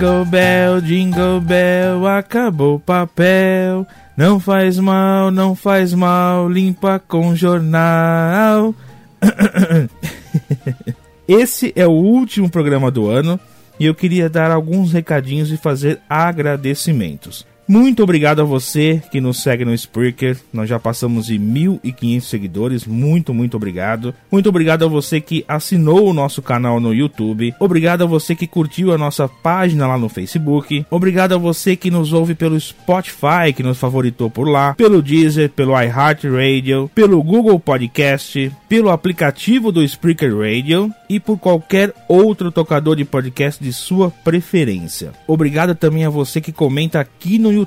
Jingle Bell, Jingle Bell, acabou o papel. Não faz mal, não faz mal, limpa com jornal. Esse é o último programa do ano e eu queria dar alguns recadinhos e fazer agradecimentos. Muito obrigado a você que nos segue no Spreaker. Nós já passamos de 1.500 seguidores. Muito, muito obrigado. Muito obrigado a você que assinou o nosso canal no YouTube. Obrigado a você que curtiu a nossa página lá no Facebook. Obrigado a você que nos ouve pelo Spotify, que nos favoritou por lá, pelo Deezer, pelo iHeartRadio, pelo Google Podcast, pelo aplicativo do Spreaker Radio e por qualquer outro tocador de podcast de sua preferência. Obrigado também a você que comenta aqui no YouTube.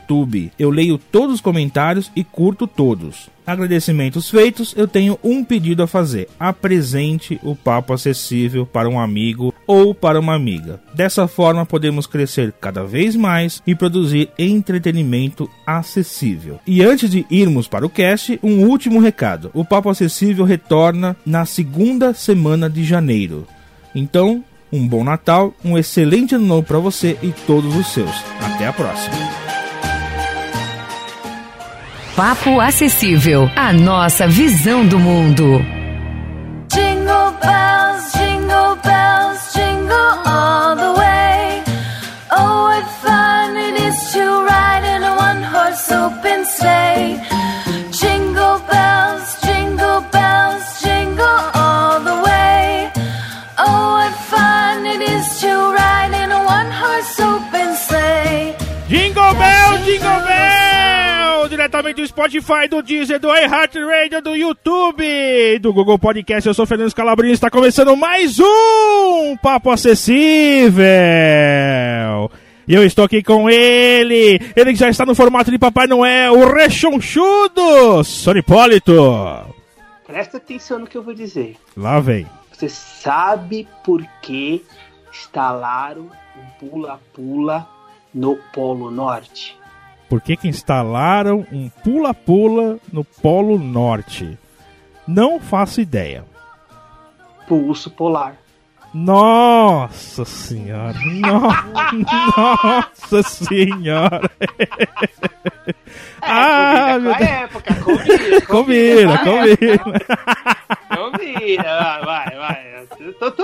Eu leio todos os comentários e curto todos. Agradecimentos feitos, eu tenho um pedido a fazer. Apresente o papo acessível para um amigo ou para uma amiga. Dessa forma, podemos crescer cada vez mais e produzir entretenimento acessível. E antes de irmos para o cast, um último recado: o papo acessível retorna na segunda semana de janeiro. Então, um bom Natal, um excelente ano novo para você e todos os seus. Até a próxima. Papo Acessível, a nossa visão do mundo. Jingle bells, jingle bells, jingle all the way. Oh, what fun it is to ride in a one-horse open sleigh. Do Spotify, do Deezer, do iHeartRadio, do YouTube, do Google Podcast. Eu sou Fernando Scalabrini. Está começando mais um Papo Acessível. E eu estou aqui com ele, ele que já está no formato de Papai Noel, o rechonchudo, Sonipólito. Presta atenção no que eu vou dizer. Lá vem. Você sabe por que instalaram um pula-pula no Polo Norte? Por que instalaram um pula-pula no Polo Norte? Não faço ideia. Pulso polar. Nossa senhora! No- Nossa senhora! ah, meu É, combina com a Deus! época, combina. Combina, combina! Combina, vai, vai. Tô, tô,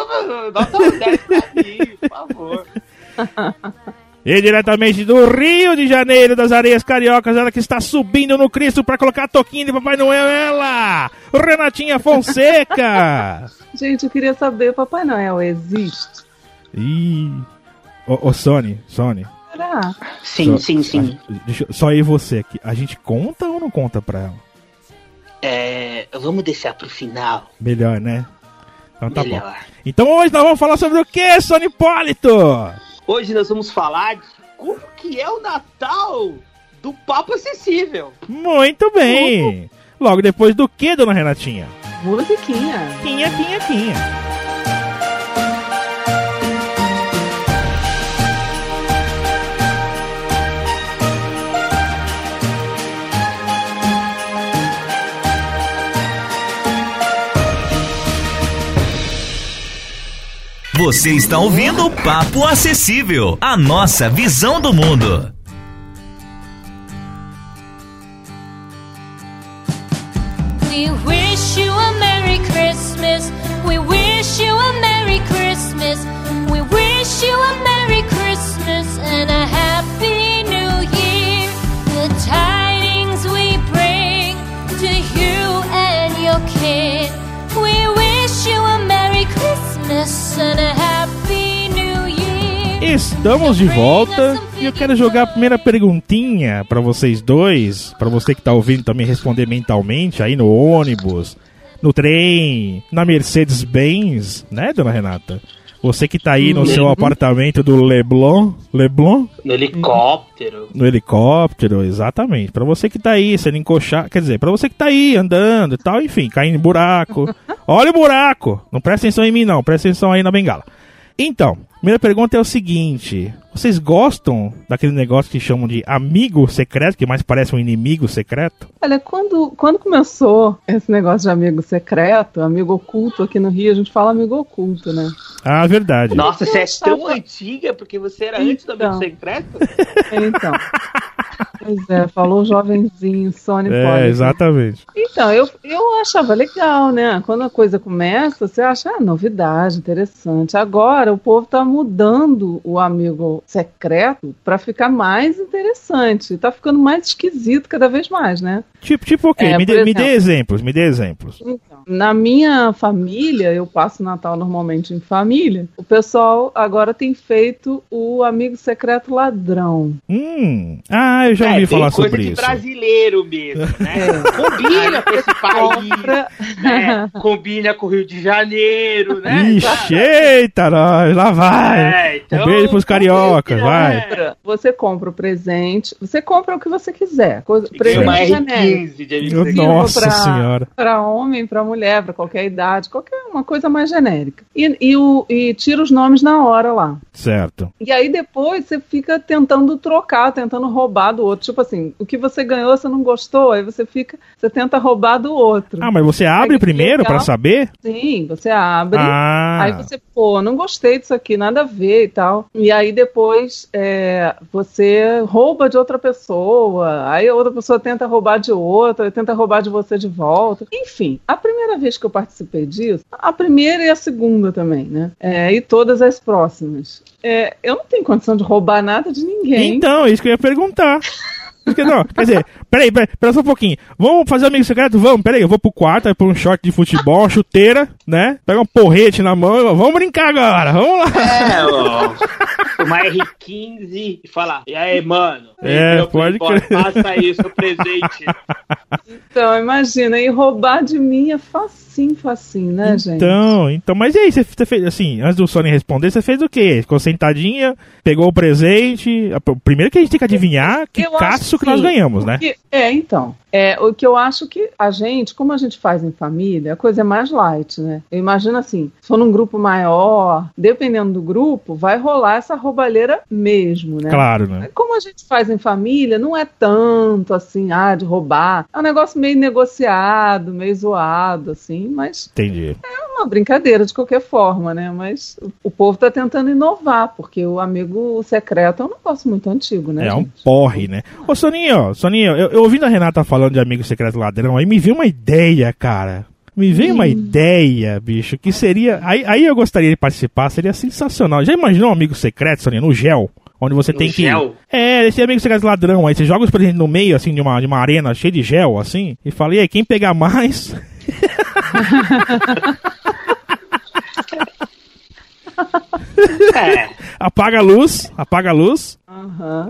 nota um 10 pra mim, por favor. E diretamente do Rio de Janeiro, das areias cariocas, ela que está subindo no Cristo para colocar a toquinha de Papai Noel, ela! Renatinha Fonseca! Gente, eu queria saber, Papai Noel existe? Ih. Ô, ô Sony, Sony. Será? Sim, só, sim, sim. a- deixa só eu e você aqui. A gente conta ou não conta pra ela? É, vamos deixar pro final. Melhor, né? Então tá bom. Melhor. Então hoje nós vamos falar sobre o que, Sony Hipólito? Hoje nós vamos falar de como que é o Natal do Papo Acessível. Muito bem. Logo depois do que, dona Renatinha? Musiquinha. Quinha, quinha, quinha. Você está ouvindo o Papo Acessível a nossa visão do mundo. We wish you a Merry Christmas. We wish you a Merry Christmas. We wish you a Merry Christmas and a Happy Estamos de volta e eu quero jogar a primeira perguntinha pra vocês dois, pra você que tá ouvindo também responder mentalmente aí no ônibus, no trem, na Mercedes-Benz, né, dona Renata? Você que tá aí no seu apartamento do Leblon, Leblon, No helicóptero. no helicóptero, exatamente. Pra você que tá aí sendo encoxado, quer dizer, pra você que tá aí andando e tal, enfim, caindo em buraco. Olha o buraco! Não presta atenção em mim não, presta atenção aí na bengala. Então, primeira pergunta é o seguinte: vocês gostam daquele negócio que chamam de amigo secreto, que mais parece um inimigo secreto? Olha, quando, quando começou esse negócio de amigo secreto, amigo oculto aqui no Rio, a gente fala amigo oculto, né? Ah, verdade. Nossa, você é tão antiga porque você era antes do Amigo Então. Secreto? Então. Pois é, falou jovenzinho, Sony É, Policy. exatamente. Então, eu, eu achava legal, né? Quando a coisa começa, você acha, ah, novidade, interessante. Agora, o povo tá mudando o amigo secreto pra ficar mais interessante. Tá ficando mais esquisito cada vez mais, né? Tipo, tipo o quê? É, me, dê, me dê exemplo. exemplos, me dê exemplos. Então, na minha família, eu passo o Natal normalmente em família, o pessoal agora tem feito o amigo secreto ladrão. Hum. Ah, eu já ouvi é, falar tem coisa sobre de isso. brasileiro mesmo, né? É. Combina com esse país, né? Combina com o Rio de Janeiro, né? Ixi, eita, nós, lá vai. É, então, um beijo pros cariocas, é. vai. compra, você compra o presente, você compra o que você quiser. Coisa, presente genérico. R15 de amigo Meu secreto. Nossa pra- senhora. Para homem, para mulher, para qualquer idade, qualquer uma coisa mais genérica. E, e, o, e tira os nomes na hora lá. Certo. E aí depois você fica tentando trocar, tentando roubar do outro. Tipo assim, o que você ganhou, você não gostou, aí você fica, você tenta roubar do outro. Ah, mas você abre Aí, primeiro pra saber? Sim, você abre. Ah. Aí você, pô, não gostei disso aqui, nada a ver e tal. E aí depois é, você rouba de outra pessoa, aí a outra pessoa tenta roubar de outra, tenta roubar de você de volta. Enfim, a primeira vez que eu participei disso, a primeira e a segunda também, né? É, e todas as próximas. É, eu não tenho condição de roubar nada de ninguém. Então, é isso que eu ia perguntar. Isso que- Não, quer dizer, peraí, peraí, pera só um pouquinho. Vamos fazer amigo secreto? Vamos, peraí, eu vou pro quarto, aí pôr um short de futebol, uma chuteira, né? Pega um porrete na mão, e vamos brincar agora, vamos lá. É, ó. Uma R15 e falar, e aí, mano? É, pode crer. Passa aí o seu presente. Então, imagina, e roubar de mim é facinho, facinho, né, gente? Então, então, mas e aí, você fez, assim, antes do Sony responder, você fez o quê? Ficou sentadinha, pegou o presente, a- primeiro que a gente tem que adivinhar que Eu acho caço que nós ganhamos, né? porque- É, então. É, o que eu acho que a gente, como a gente faz em família, a coisa é mais light, né? Eu imagino assim, se for num grupo maior, dependendo do grupo, vai rolar essa roubalheira mesmo, né? Claro, né? Como a gente faz em família, não é tanto assim, ah, de roubar. É um negócio meio negociado, meio zoado, assim, mas Entendi. é uma brincadeira de qualquer forma, né? Mas o- povo tá tentando inovar, porque o amigo secreto é um negócio muito antigo, né? É um gente? porre, né? Ô, Soninho, Soninho, eu, eu ouvindo a Renata falando de amigo secreto ladrão, aí me veio uma ideia, cara. Me veio uma ideia, bicho, que seria. Aí, aí eu gostaria de participar, seria sensacional. Já imaginou um amigo secreto, Soninho, no gel? Onde você No tem gel? que. É, esse amigo secreto ladrão, aí você joga os presentes no meio, assim, de uma, de uma arena cheia de gel, assim, e fala, e aí, quem pegar mais. É, Apaga a luz, apaga a luz. Aham.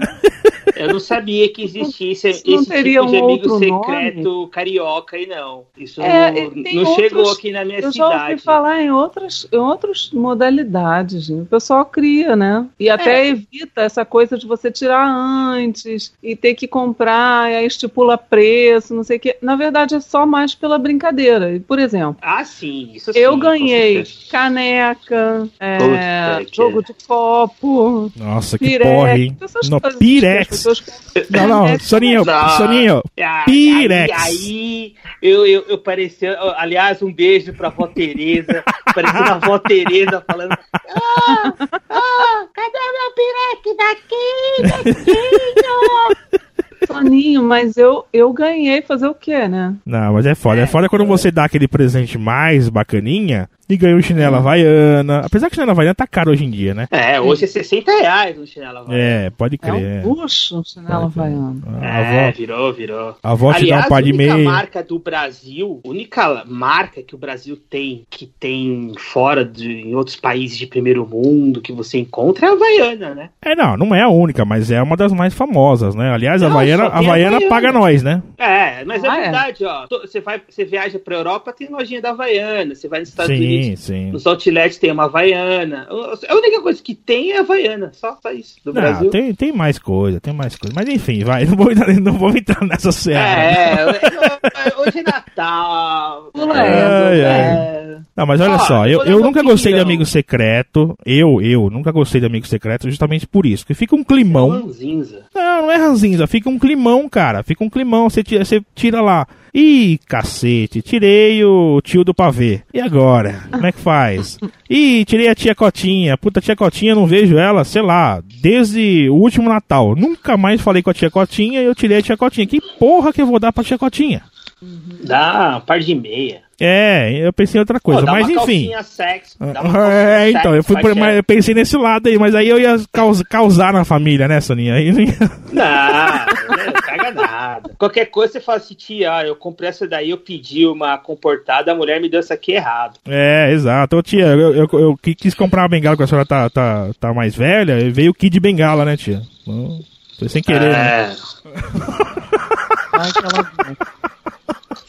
eu não sabia que existisse esse teria tipo de um amigo secreto carioca aí, não. Isso É, não, e não chegou outros- aqui na minha Eu já ouvi cidade. falar em outras, em outras modalidades. gente. O pessoal cria, né? E até É. evita essa coisa de você tirar antes e ter que comprar, e aí estipula preço, não sei o quê. Na verdade, é só mais pela brincadeira. E, Por exemplo, Ah, sim, isso eu sim, ganhei caneca, é, jogo de copo, Nossa, que pirex, porra, hein? Essas No pirex. Não, não, Pirex Soninho. Soninho, Pirex. Aí, aí eu, eu, eu parecia. Aliás, um beijo pra vó Tereza. Parecendo a vó Tereza falando. Ah, ah, cadê meu pirex daqui, netinho? Soninho, mas eu, eu ganhei fazer o quê, né? Não, mas é foda. É, foda quando você dá aquele presente mais bacaninha e ganha um chinelo havaiana. Apesar que chinelo havaiana tá caro hoje em dia, né? É, hoje é 60 reais um chinelo havaiano. É, pode É crer. um luxo o chinelo havaiano. A É, avó, virou, virou. a avó te dá Aliás, um par de a única meia. marca do Brasil, a única marca que o Brasil tem, que tem fora de em outros países de primeiro mundo, que você encontra é a Havaiana, né? É, não, não é a única, mas é uma das mais famosas, né? Aliás, a Não, Havaiana, a tem a Havaiana Havaiana. paga nós, né? É, mas Ah, é é? verdade, ó. Você, vai, você viaja pra Europa, tem lojinha da Havaiana. Você vai nos Estados Sim, Unidos, sim. nos outlets tem uma Havaiana. A única coisa que tem é a Havaiana, só, só isso. Do Não, Brasil. tem, tem mais coisa, tem mais coisa. Mas enfim, vai, não vou entrar, não vou entrar nessa seara. É, hoje é Natal. Pula é, essa, é. Não, mas olha Ó, só, eu eu, nunca gostei de amigo secreto. Eu, eu, nunca gostei de amigo secreto justamente por isso. Que fica um climão. Ranzinza. Não, não é ranzinza, fica um climão, cara. Fica um climão, você tira, você tira lá. Ih, cacete, tirei o tio do pavê. E agora? Como é que faz? Ih, tirei a tia Cotinha. Puta, tia Cotinha, não vejo ela, sei lá, desde o último Natal. Nunca mais falei com a tia Cotinha e eu tirei a tia Cotinha. Que porra que eu vou dar pra tia Cotinha? Dá um par de meia. É, eu pensei em outra coisa, Pô, dá mas uma enfim. calcinha sexy, dá uma calcinha É, então, eu fui mas eu pensei nesse lado aí, mas aí eu ia caus- causar na família, né, Soninha? Aí não ia... Não, não caga nada. Qualquer coisa você fala assim, tia, eu comprei essa daí, eu pedi uma comportada, a mulher me deu essa aqui errado. É, exato. Ô, tia, eu, eu, eu qui- quis comprar uma bengala, porque a senhora tá, tá, tá mais velha, e veio o kit de bengala, né, tia? Foi sem querer, né? É, Ai, aquela-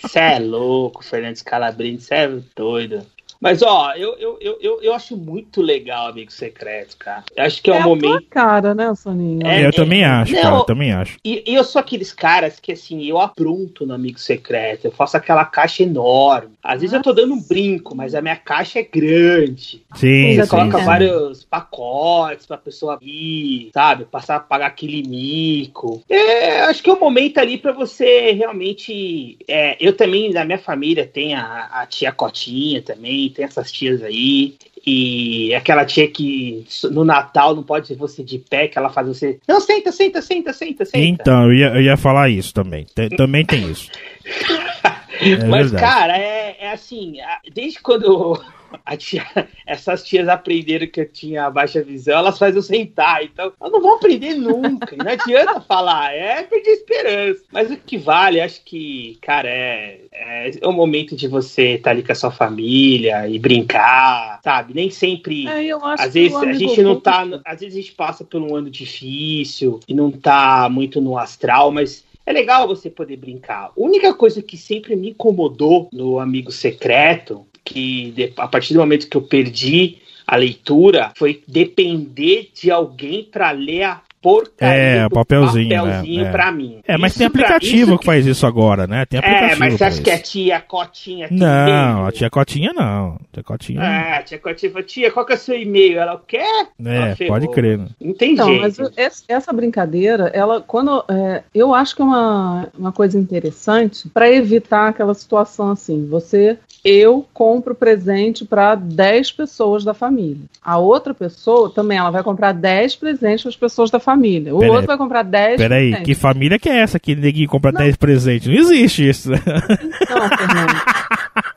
Você é louco, Fernandes Calabrini, você é doido. Mas, ó, eu, eu, eu, eu, eu acho muito legal Amigo Secreto, cara. Eu acho que é, É um a tua momento. cara, né, Soninho? É, eu também acho, não, cara, eu também acho. E, e eu sou aqueles caras que, assim, eu apronto no Amigo Secreto. Eu faço aquela caixa enorme. Às vezes eu tô dando um brinco, mas a minha caixa é grande. Sim, Já sim. Coloca sim. vários pacotes pra pessoa ir, sabe? Passar a pagar aquele mico. É, acho que é o momento ali pra você realmente. é, eu também, na minha família, tem a, a tia Cotinha também, tem essas tias aí. E aquela tia que no Natal não pode ser você de pé, que ela faz você. Não, senta, senta, senta, senta, senta. Então, eu ia, eu ia falar isso também. Tem- também tem isso. É Mas, verdade. cara, é, é assim, desde quando a tia- essas tias aprenderam que eu tinha baixa visão, elas fazem eu sentar. Então, elas não vão aprender nunca. não adianta falar, é perder esperança. Mas o que vale, acho que, cara, é, é, é o momento de você estar ali com a sua família e brincar, sabe? Nem sempre. É, eu acho Às que vezes a gente não tá. Às vezes a gente passa por um ano difícil e não tá muito no astral, mas é legal você poder brincar. A única coisa que sempre me incomodou no Amigo Secreto, que a partir do momento que eu perdi a leitura, foi depender de alguém pra ler a porcaria É, do papelzinho, papelzinho é, é. pra mim. É, mas Isso tem aplicativo isso que faz isso agora, né? Tem aplicativo. É, mas você acha que a isso. tia Cotinha Não, e-mail? a tia Cotinha não. Tia Cotinha. É, a tia Cotinha falou, tia, qual que é o seu e-mail? Ela quer? É, pode crer. Né? Não tem Então, jeito. mas essa brincadeira, ela, quando é, eu acho que é uma, uma coisa interessante para evitar aquela situação assim. Você, eu compro presente para 10 pessoas da família. A outra pessoa também, ela vai comprar 10 presentes para as pessoas da família. O Pera aí. outro vai comprar 10 Peraí, que família que é essa que ninguém compra 10 presentes? Não existe isso. Não, Fernando.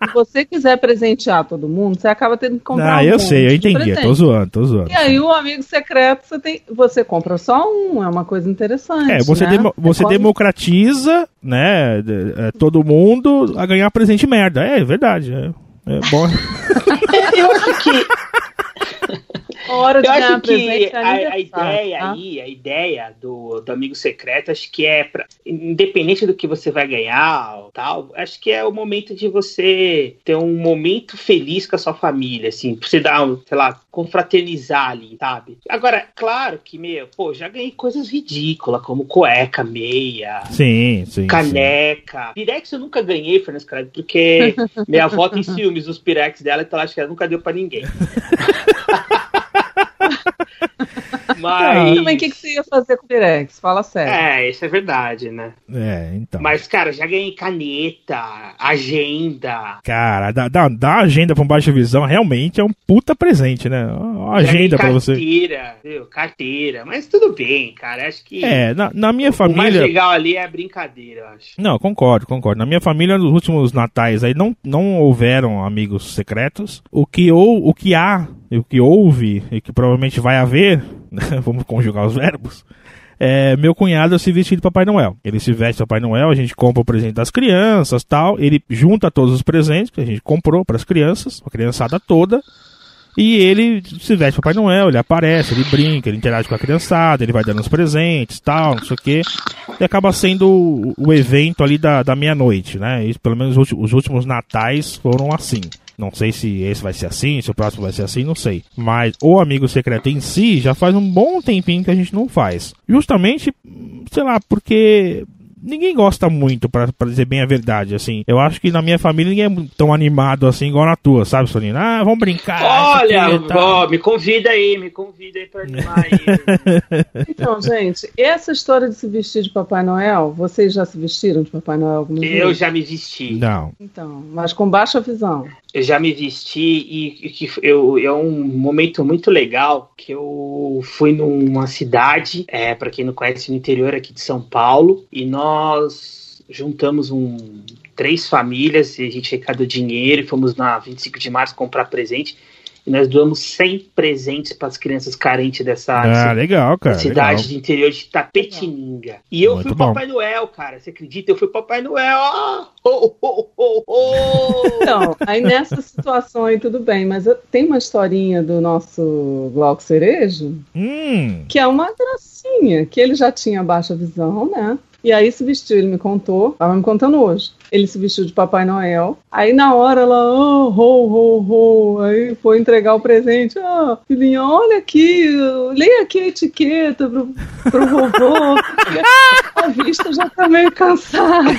Se você quiser presentear todo mundo, você acaba tendo que comprar Ah, um eu sei, eu entendi. presente. Tô zoando, tô zoando. E aí o amigo secreto você tem, você compra só um, é uma coisa interessante. É, você, né? você É democratiza, né, de- é, todo mundo a ganhar presente merda. É, é verdade. É, é bom. Eu acho que, hora de eu acho que a, a aniversário, ideia tá? aí, a ideia do, do amigo secreto, acho que é pra, independente do que você vai ganhar ou tal, acho que é o momento de você ter um momento feliz com a sua família, assim, pra você dar, um, sei lá, confraternizar ali, sabe? Agora, claro que, meu, pô, já ganhei coisas ridículas, como cueca, meia, Sim, sim. sim. Caneca. Pirex eu nunca ganhei, Fernando Scradi, porque minha avó tem ciúmes dos Pirex dela, então ela acha que ela nunca deu pra ninguém. Mas. Também, o que, que você ia fazer com o Pirex? Fala sério. É, isso é verdade, né? É, então. Mas, cara, já ganhei caneta, agenda. Cara, dar dá, dá agenda pra um Baixa Visão realmente é um puta presente, né? Uma agenda pra você. Carteira, viu? Carteira. Mas tudo bem, cara. Acho que É, na, na minha o mais família. legal ali é a brincadeira, eu acho. Não, concordo, concordo. Na minha família, nos últimos natais aí, não, não houveram amigos secretos. O que, ou, o que há, e o que houve, e que provavelmente vai haver, né, vamos conjugar os verbos, é meu cunhado se vestir de Papai Noel. Ele se veste de Papai Noel, a gente compra o presente das crianças tal. Ele junta todos os presentes que a gente comprou para as crianças, a criançada toda. E ele se veste de Papai Noel, ele aparece, ele brinca, ele interage com a criançada, ele vai dando os presentes, tal, não sei o quê. E acaba sendo o, evento ali da, da meia-noite, né? E pelo menos os últimos natais foram assim. Não sei se esse vai ser assim, se o próximo vai ser assim, não sei. Mas o amigo secreto em si já faz um bom tempinho que a gente não faz. Justamente, sei lá, porque ninguém gosta muito, pra, pra dizer bem a verdade, assim. Eu acho que na minha família ninguém é tão animado assim igual na tua, sabe, Sonina? Ah, vamos brincar. Olha, ó, me convida aí, me convida aí pra animar aí. Então, gente, essa história de se vestir de Papai Noel, vocês já se vestiram de Papai Noel alguma vez? Eu já me vesti. Não. Então, mas com baixa visão. Já me vesti e, e que eu, é um momento muito legal que eu fui numa cidade, é, para quem não conhece, no interior aqui de São Paulo, e nós juntamos um, três famílias e a gente arrecadou dinheiro e fomos na 25 de março comprar presente. E nós doamos 100 presentes para as crianças carentes dessa Ah, legal, cara. cidade legal. do interior de Tapetininga. E eu Muito fui bom. Papai Noel, cara. Você acredita? Eu fui Papai Noel. Oh, oh, oh, oh. Então, aí nessa situação aí tudo bem, mas eu- tem uma historinha do nosso Glauco Cerejo Hum, que é uma gracinha, que ele já tinha baixa visão, né? E aí se vestiu, ele me contou, tava me contando hoje. Ele se vestiu de Papai Noel. Aí na hora ela, oh, ho, ho, ho. Aí foi entregar o presente. Ah, filhinha, olha aqui, leia aqui a etiqueta pro, pro vovô. A vista já tá meio cansada.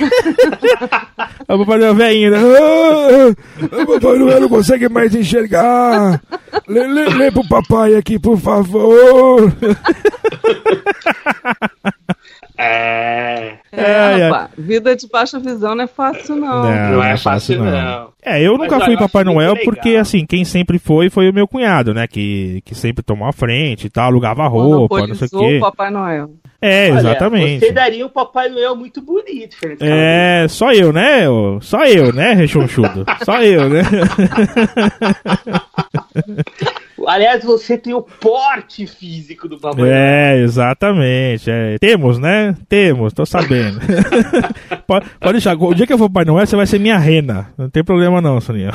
o Papai Noel velhinho, né? Ah, o Papai Noel não consegue mais enxergar. Lê, lê, lê pro papai aqui, por favor. É, É, ai. rapaz, vida de baixa visão não é fácil, não. não é fácil, não. É, eu Mas nunca olha, fui eu Papai Noel legal. porque, assim, quem sempre foi foi o meu cunhado, né? Que, que sempre tomou a frente e tal, alugava roupa, não sei o quê. o Papai Noel. É, Olha, exatamente. Você daria um Papai Noel muito bonito, Fernando. É, só eu, né? Só eu, né, rechonchudo? Só eu, né? Aliás, você tem o porte físico do Papai Noel. É, exatamente. é. Temos, né? Temos, tô sabendo. pode, pode deixar, o dia que eu for Papai Noel, você vai ser minha rena. Não tem problema não, Soninha.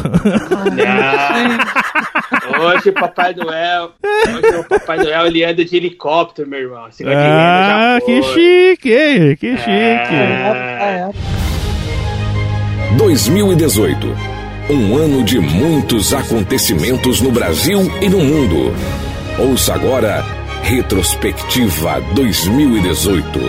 Ah, hoje Papai Noel. Hoje o Papai Noel ele anda de helicóptero, meu irmão. De ah, que chique, hein? Que chique. É. É, 2018. Um ano de muitos acontecimentos no Brasil e no mundo. Ouça agora Retrospectiva 2018.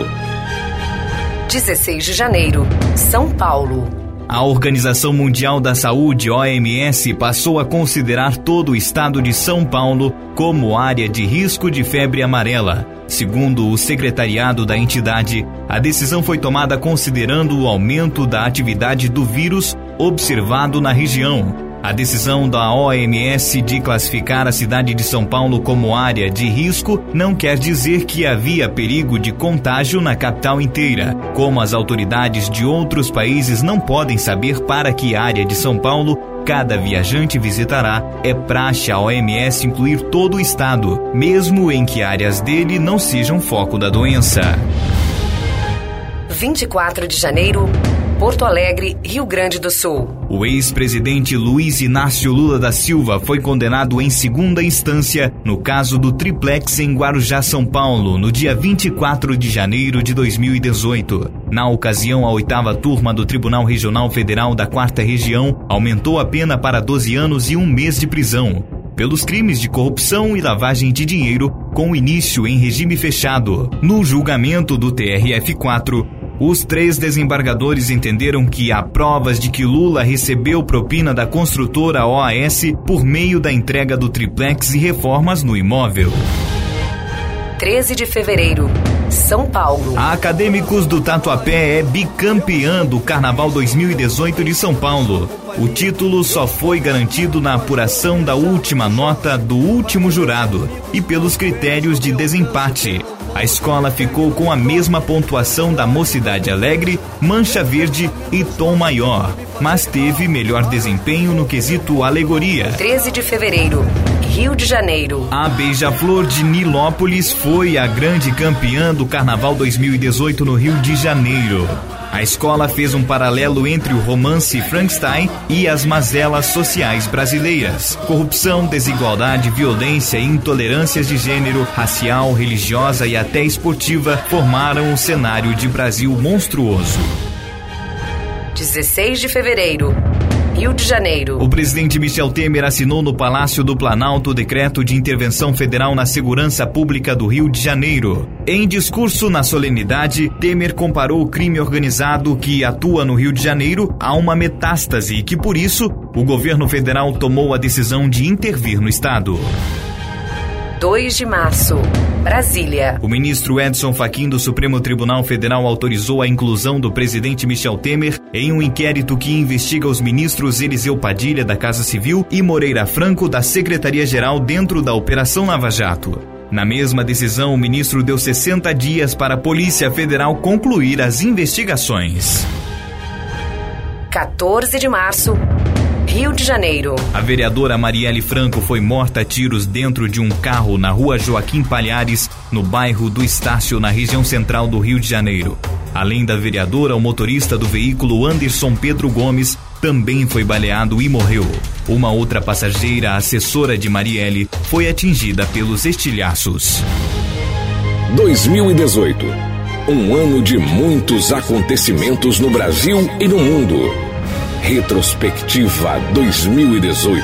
16 de janeiro, São Paulo. A Organização Mundial da Saúde, OMS, passou a considerar todo o estado de São Paulo como área de risco de febre amarela. Segundo o secretariado da entidade, a decisão foi tomada considerando o aumento da atividade do vírus observado na região. A decisão da OMS de classificar a cidade de São Paulo como área de risco não quer dizer que havia perigo de contágio na capital inteira. Como as autoridades de outros países não podem saber para que área de São Paulo cada viajante visitará, é praxe a OMS incluir todo o estado, mesmo em que áreas dele não sejam foco da doença. 24 de janeiro, Porto Alegre, Rio Grande do Sul. O ex-presidente Luiz Inácio Lula da Silva foi condenado em segunda instância no caso do triplex em Guarujá, São Paulo, no dia 24 de janeiro de 2018. Na ocasião, a oitava turma do Tribunal Regional Federal da Quarta Região aumentou a pena para 12 anos e um mês de prisão. Pelos crimes de corrupção e lavagem de dinheiro, com início em regime fechado. No julgamento do TRF4, os três desembargadores entenderam que há provas de que Lula recebeu propina da construtora OAS por meio da entrega do triplex e reformas no imóvel. 13 de fevereiro, São Paulo. A Acadêmicos do Tatuapé é bicampeã do Carnaval 2018 de São Paulo. O título só foi garantido na apuração da última nota do último jurado e pelos critérios de desempate. A escola ficou com a mesma pontuação da Mocidade Alegre, Mancha Verde e Tom Maior, mas teve melhor desempenho no quesito alegoria. 13 de fevereiro, Rio de Janeiro. A Beija-Flor de Nilópolis foi a grande campeã do Carnaval 2018 no Rio de Janeiro. A escola fez um paralelo entre o romance Frankenstein e as mazelas sociais brasileiras. Corrupção, desigualdade, violência e intolerâncias de gênero, racial, religiosa e até esportiva formaram um cenário de Brasil monstruoso. 16 de fevereiro, Rio de Janeiro. O presidente Michel Temer assinou no Palácio do Planalto o decreto de intervenção federal na segurança pública do Rio de Janeiro. Em discurso na solenidade, Temer comparou o crime organizado que atua no Rio de Janeiro a uma metástase e que, por isso, o governo federal tomou a decisão de intervir no estado. 2 de março, Brasília. O ministro Edson Fachin do Supremo Tribunal Federal autorizou a inclusão do presidente Michel Temer em um inquérito que investiga os ministros Eliseu Padilha da Casa Civil e Moreira Franco da Secretaria-Geral dentro da Operação Lava Jato. Na mesma decisão, o ministro deu 60 dias para a Polícia Federal concluir as investigações. 14 de março, Rio de Janeiro. A vereadora Marielle Franco foi morta a tiros dentro de um carro na rua Joaquim Palhares, no bairro do Estácio, na região central do Rio de Janeiro. Além da vereadora, o motorista do veículo Anderson Pedro Gomes também foi baleado e morreu. Uma outra passageira, assessora de Marielle, foi atingida pelos estilhaços. 2018. Um ano de muitos acontecimentos no Brasil e no mundo. Retrospectiva 2018.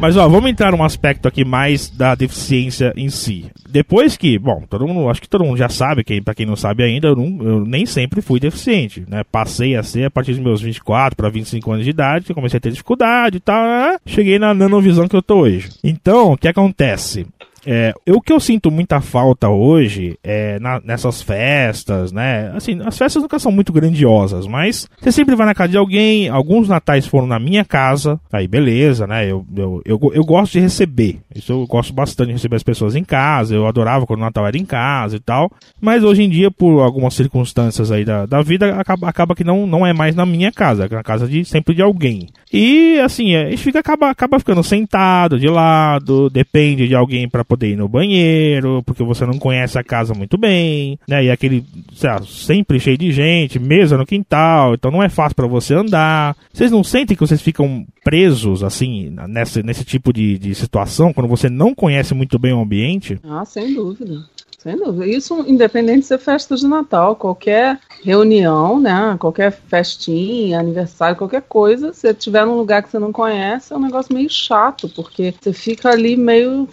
Mas ó, vamos entrar num aspecto aqui mais da deficiência em si. Depois que, bom, todo mundo, acho que todo mundo já sabe, quem, para quem não sabe ainda, eu, não, eu, nem sempre fui deficiente, né? Passei a ser a partir dos meus 24 para 25 anos de idade, comecei a ter dificuldade e tal, né? cheguei na nanovisão que eu tô hoje. Então, o que acontece? É, o que eu sinto muita falta hoje é na, nessas festas, né? Assim, as festas nunca são muito grandiosas, mas você sempre vai na casa de alguém. Alguns natais foram na minha casa, aí beleza, né? Eu, eu, eu, eu gosto de receber. Isso eu gosto bastante de receber as pessoas em casa. Eu adorava quando o Natal era em casa e tal. Mas hoje em dia, por algumas circunstâncias aí da, da vida, acaba, acaba que não, não é mais na minha casa, é na casa de sempre de alguém. E assim, a gente fica, acaba, acaba ficando sentado, de lado, depende de alguém para poder ir no banheiro, porque você não conhece a casa muito bem, né? E aquele, sei lá, sempre cheio de gente, mesa no quintal, então não é fácil para você andar. Vocês não sentem que vocês ficam presos, assim, nesse, nesse tipo de, de situação, quando você não conhece muito bem o ambiente? Ah, sem dúvida. Sem dúvida. Isso independente de ser festa de Natal, qualquer reunião, né? Qualquer festinha, aniversário, qualquer coisa, se você estiver num lugar que você não conhece, é um negócio meio chato, porque você fica ali meio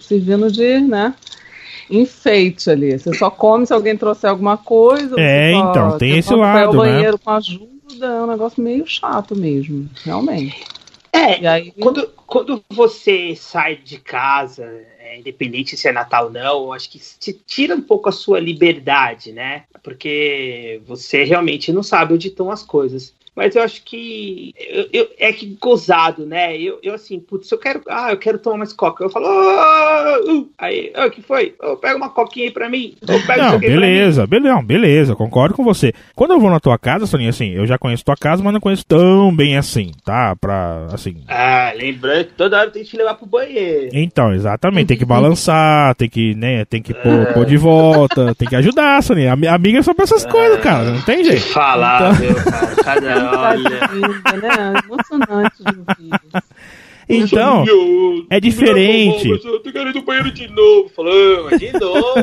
servindo de, né? Enfeite ali. Você só come se alguém trouxer alguma coisa. É, só- então, tem esse vai ao lado, né? banheiro com ajuda, é um negócio meio chato mesmo, realmente. É, E aí, quando, quando você sai de casa, é, independente se é Natal ou não, eu acho que te tira um pouco a sua liberdade, né? Porque você realmente não sabe onde estão as coisas. Mas eu acho que eu, eu- é que gozado, né? Eu, eu assim, putz, eu quero. Ah, eu quero tomar mais coca. Eu falo, "Ah, uh", aí, o que foi? Oh, pega uma coquinha aí pra mim. Não, beleza, beleza, beleza, concordo com você. Quando eu vou na tua casa, Soninha, assim, eu já conheço tua casa, mas não conheço tão bem assim, tá? Pra, assim. Ah, lembrando que toda hora tem que te levar pro banheiro. Então, exatamente, tem que balançar, tem que, né, tem que pôr, pôr de volta, tem que ajudar, Soninha. Ami- Amiga é só pra essas coisas, cara, não tem jeito. Falar, meu, cara, cada olha. Tadinha, né? Emocionante de ouvir isso. Então, é diferente. Eu tô querendo ir no banheiro de novo. Falou, mas de novo.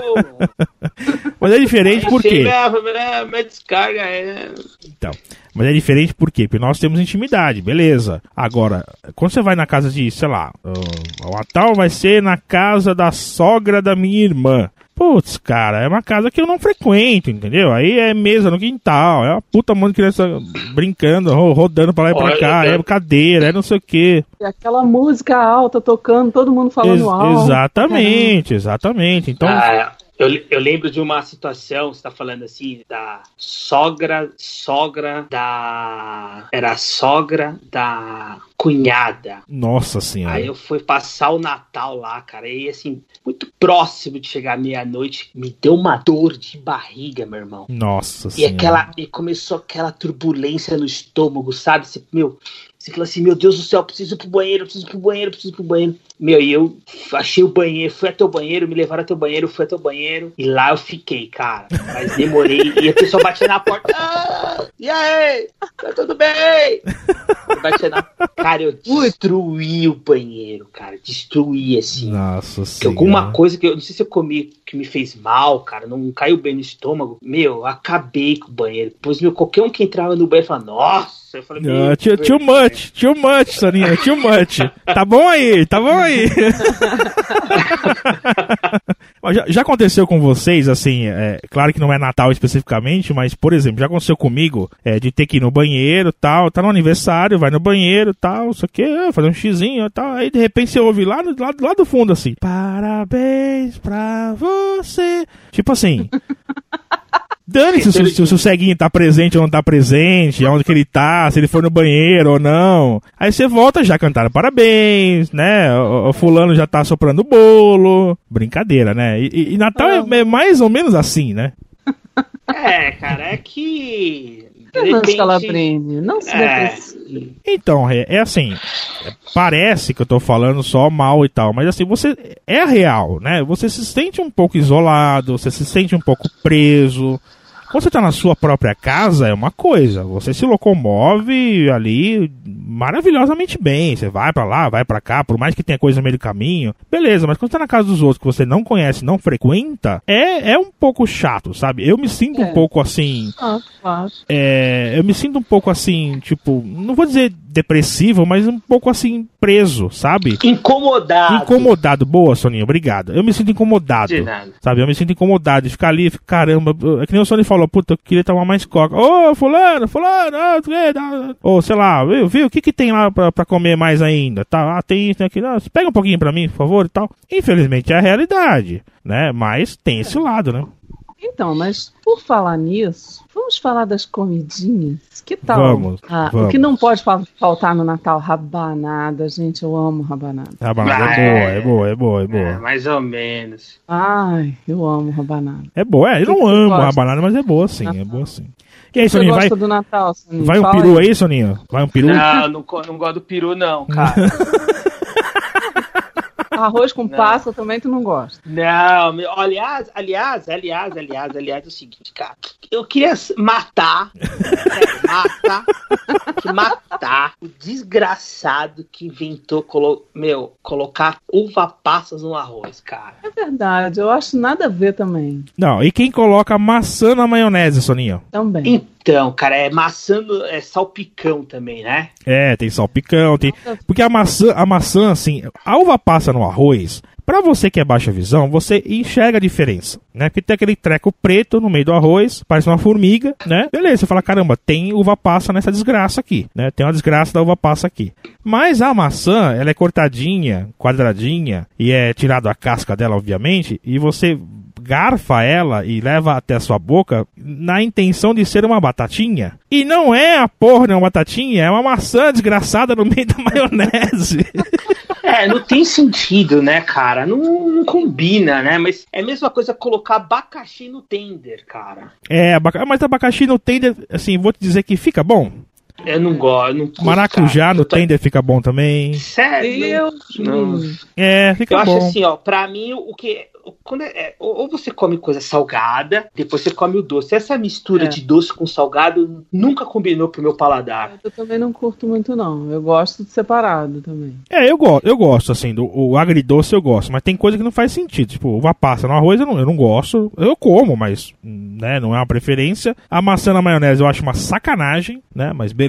mas é diferente por quê? Minha, minha descarga é. Então, mas é diferente por quê? Porque nós temos intimidade, beleza. Agora, quando você vai na casa de, sei lá, ah, o Natal vai ser na casa da sogra da minha irmã. Putz, cara, é uma casa que eu não frequento, entendeu? Aí é mesa no quintal, é uma puta mão de criança brincando, ro- rodando pra lá e pra Olha, cá, é- é cadeira, é não sei o quê. E aquela música alta tocando, todo mundo falando Ex- alto. exatamente, exatamente. Então, Ah, eu, eu lembro de uma situação, você tá falando assim, da sogra, sogra da. Era a sogra da cunhada. nossa senhora. Aí eu fui passar o Natal lá, cara, e assim, muito próximo de chegar meia-noite, me deu uma dor de barriga, meu irmão. Nossa E senhora. aquela. E começou aquela turbulência no estômago, sabe? Você, meu, você falou assim, meu Deus do céu, preciso ir pro banheiro, preciso ir pro banheiro, preciso ir pro banheiro. Meu, e eu achei o banheiro, fui até o banheiro, me levaram até o banheiro, fui até o banheiro, e lá eu fiquei, cara. Mas demorei, e a pessoa batia na porta. Ah, e aí? Tá tudo bem? Eu batia na. Cara, eu destruí o banheiro, cara. Destruí assim. Nossa Que senhora. alguma coisa que eu não sei se eu comi que me fez mal, cara, não caiu bem no estômago. Meu, eu acabei com o banheiro. Pois, meu, qualquer um que entrava no banheiro falava, nossa, eu falei, Ah, meu too, Deus, too much, too much, Soninha, too much. Tá bom aí, tá bom aí. Já, já aconteceu com vocês, assim, é, claro que não é Natal especificamente, mas, por exemplo, já aconteceu comigo é, de ter que ir no banheiro tal, tá no aniversário, vai no banheiro tal, isso aqui, é, fazer um xizinho tal, aí de repente você ouve lá, no, lá, lá do fundo assim, parabéns pra você. Tipo assim. Dane-se se, se, se o ceguinho tá presente ou não tá presente, onde que ele tá, se ele foi no banheiro ou não. Aí você volta, já cantaram parabéns, né? O, o fulano já tá soprando bolo. Brincadeira, né? E, e- e Natal é, é mais ou menos assim, né? É, cara, é que. Fernando repente- Scalabrini, não se É. Então, é, é assim, é, parece que eu tô falando só mal e tal, mas assim, você é real, né? Você se sente um pouco isolado, você se sente um pouco preso. Quando você tá na sua própria casa, é uma coisa. Você se locomove ali maravilhosamente bem. Você vai pra lá, vai pra cá, por mais que tenha coisa no meio do caminho. Beleza, mas quando você tá na casa dos outros que você não conhece, não frequenta, é, é um pouco chato, sabe? Eu me sinto um É. pouco assim. Ah, claro. É, eu me sinto um pouco assim, tipo, não vou dizer depressivo, mas um pouco assim, preso, sabe? Incomodado. Incomodado. Boa, Soninha, obrigado. Eu me sinto incomodado. De nada. Sabe, eu me sinto incomodado de ficar ali, fico, caramba, é que nem o Sony falou, puta, eu queria tomar mais coca. Ô, fulano, fulano, ah, tu quer dar- ou sei lá, viu, viu, o que que tem lá pra, pra comer mais ainda? Tá, ah, tem isso, tem aquilo, ah, pega um pouquinho pra mim, por favor, e tal. Infelizmente é a realidade, né, mas tem esse lado, né. Então, mas por falar nisso, vamos falar das comidinhas. Que tal? Vamos, Ah, vamos. O que não pode fa- faltar no Natal? Rabanada, gente. Eu amo rabanada. Rabanada Ah, é boa, é. é boa, é boa, é É, boa. mais ou menos. Ai, eu amo rabanada. É boa, é, eu que não que amo gosta? rabanada, mas é boa sim, é boa sim. E aí, Soninho, vai, gosta do Natal, Soninho? vai um Fala peru aí, Soninho? Vai um peru? Não, não, não gosto do peru, não, cara. Arroz com passa também tu não gosta. Não, meu, aliás, aliás, aliás, aliás, aliás, é o seguinte, cara. Eu queria matar, matar, que matar o desgraçado que inventou, colo, meu, colocar uva passas no arroz, cara. É verdade, eu acho nada a ver também. Não, e quem coloca maçã na maionese, Soninho? Também. Então, cara, é maçã, é salpicão também, né? É, tem salpicão, tem. Porque a maçã, a maçã, assim, a uva passa no arroz. Pra você que é baixa visão, você enxerga a diferença, né? Porque tem aquele treco preto no meio do arroz, parece uma formiga, né? Beleza, você fala, caramba, tem uva passa nessa desgraça aqui, né? Tem uma desgraça da uva passa aqui. Mas a maçã, ela é cortadinha, quadradinha, e é tirado a casca dela, obviamente, e você garfa ela e leva até a sua boca na intenção de ser uma batatinha. E não é a porra de uma batatinha, é uma maçã desgraçada no meio da maionese. É, não tem sentido, né, cara? Não, não combina, né? Mas é a mesma coisa colocar abacaxi no tender, cara. é, abaca... mas abacaxi no tender, assim, vou te dizer que fica bom. Eu não gosto. não curto, Maracujá no Eu tender fica bom também. Sério? Deus não. É, fica Eu acho bom. assim, ó, pra mim, o que. Quando é, é, ou ou você come coisa salgada, depois você come o doce. Essa mistura É. de doce com salgado nunca combinou pro meu paladar. Eu também não curto muito, não. Eu gosto de separado também. É, eu gosto, eu gosto, assim, do o agridoce eu gosto, mas tem coisa que não faz sentido. Tipo, uva passa no arroz eu não, eu não gosto. Eu como, mas, né, não é uma preferência. A maçã na maionese eu acho uma sacanagem, né? Mas beleza.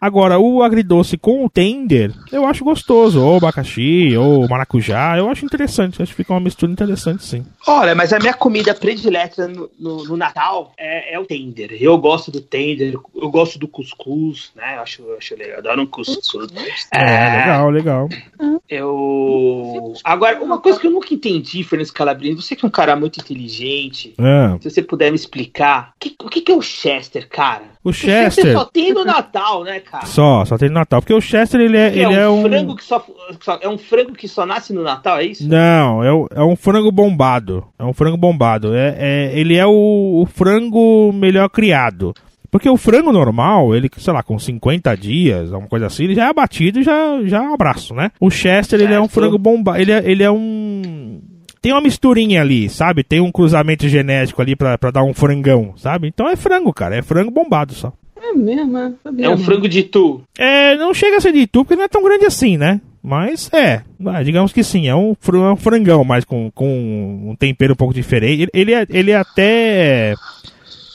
Agora, o agridoce com o tender, eu acho gostoso. Ou abacaxi, ou maracujá, eu acho interessante. Acho que fica uma mistura interessante, sim. Olha, mas a minha comida predileta no, no- no Natal é, é o tender. Eu gosto do tender, eu gosto do cuscuz, né? Eu acho, eu acho legal, adoro um cuscuz. É, legal, legal. Eu. Agora, uma coisa que eu nunca entendi, Fernando Calabrini, você que é um cara muito inteligente, É. se você puder me explicar, o que, o que que é o Chester, cara? O O Chester só tem no Natal, né, cara? só, só tem no Natal. Porque o Chester, ele é, ele é um, um... frango que só, é um frango que só nasce no Natal, é isso? Não, é, o- é um frango bombado. É um frango bombado. É, é- ele é o, o frango melhor criado. Porque o frango normal, ele, sei lá, com 50 dias, alguma coisa assim, ele já é abatido e já, já é um abraço, né? O Chester, ele é um Certo. frango bombado. Ele é, ele é um. Tem uma misturinha ali, sabe? Tem um cruzamento genético ali pra, pra dar um frangão, sabe? Então é frango, cara. É frango bombado só. É mesmo, é. É um não. frango de tu. É, não chega a ser de itu, porque não é tão grande assim, né? Mas é, digamos que sim, é um, é um frangão, mas com, com um tempero um pouco diferente. Ele, ele, é, ele é até.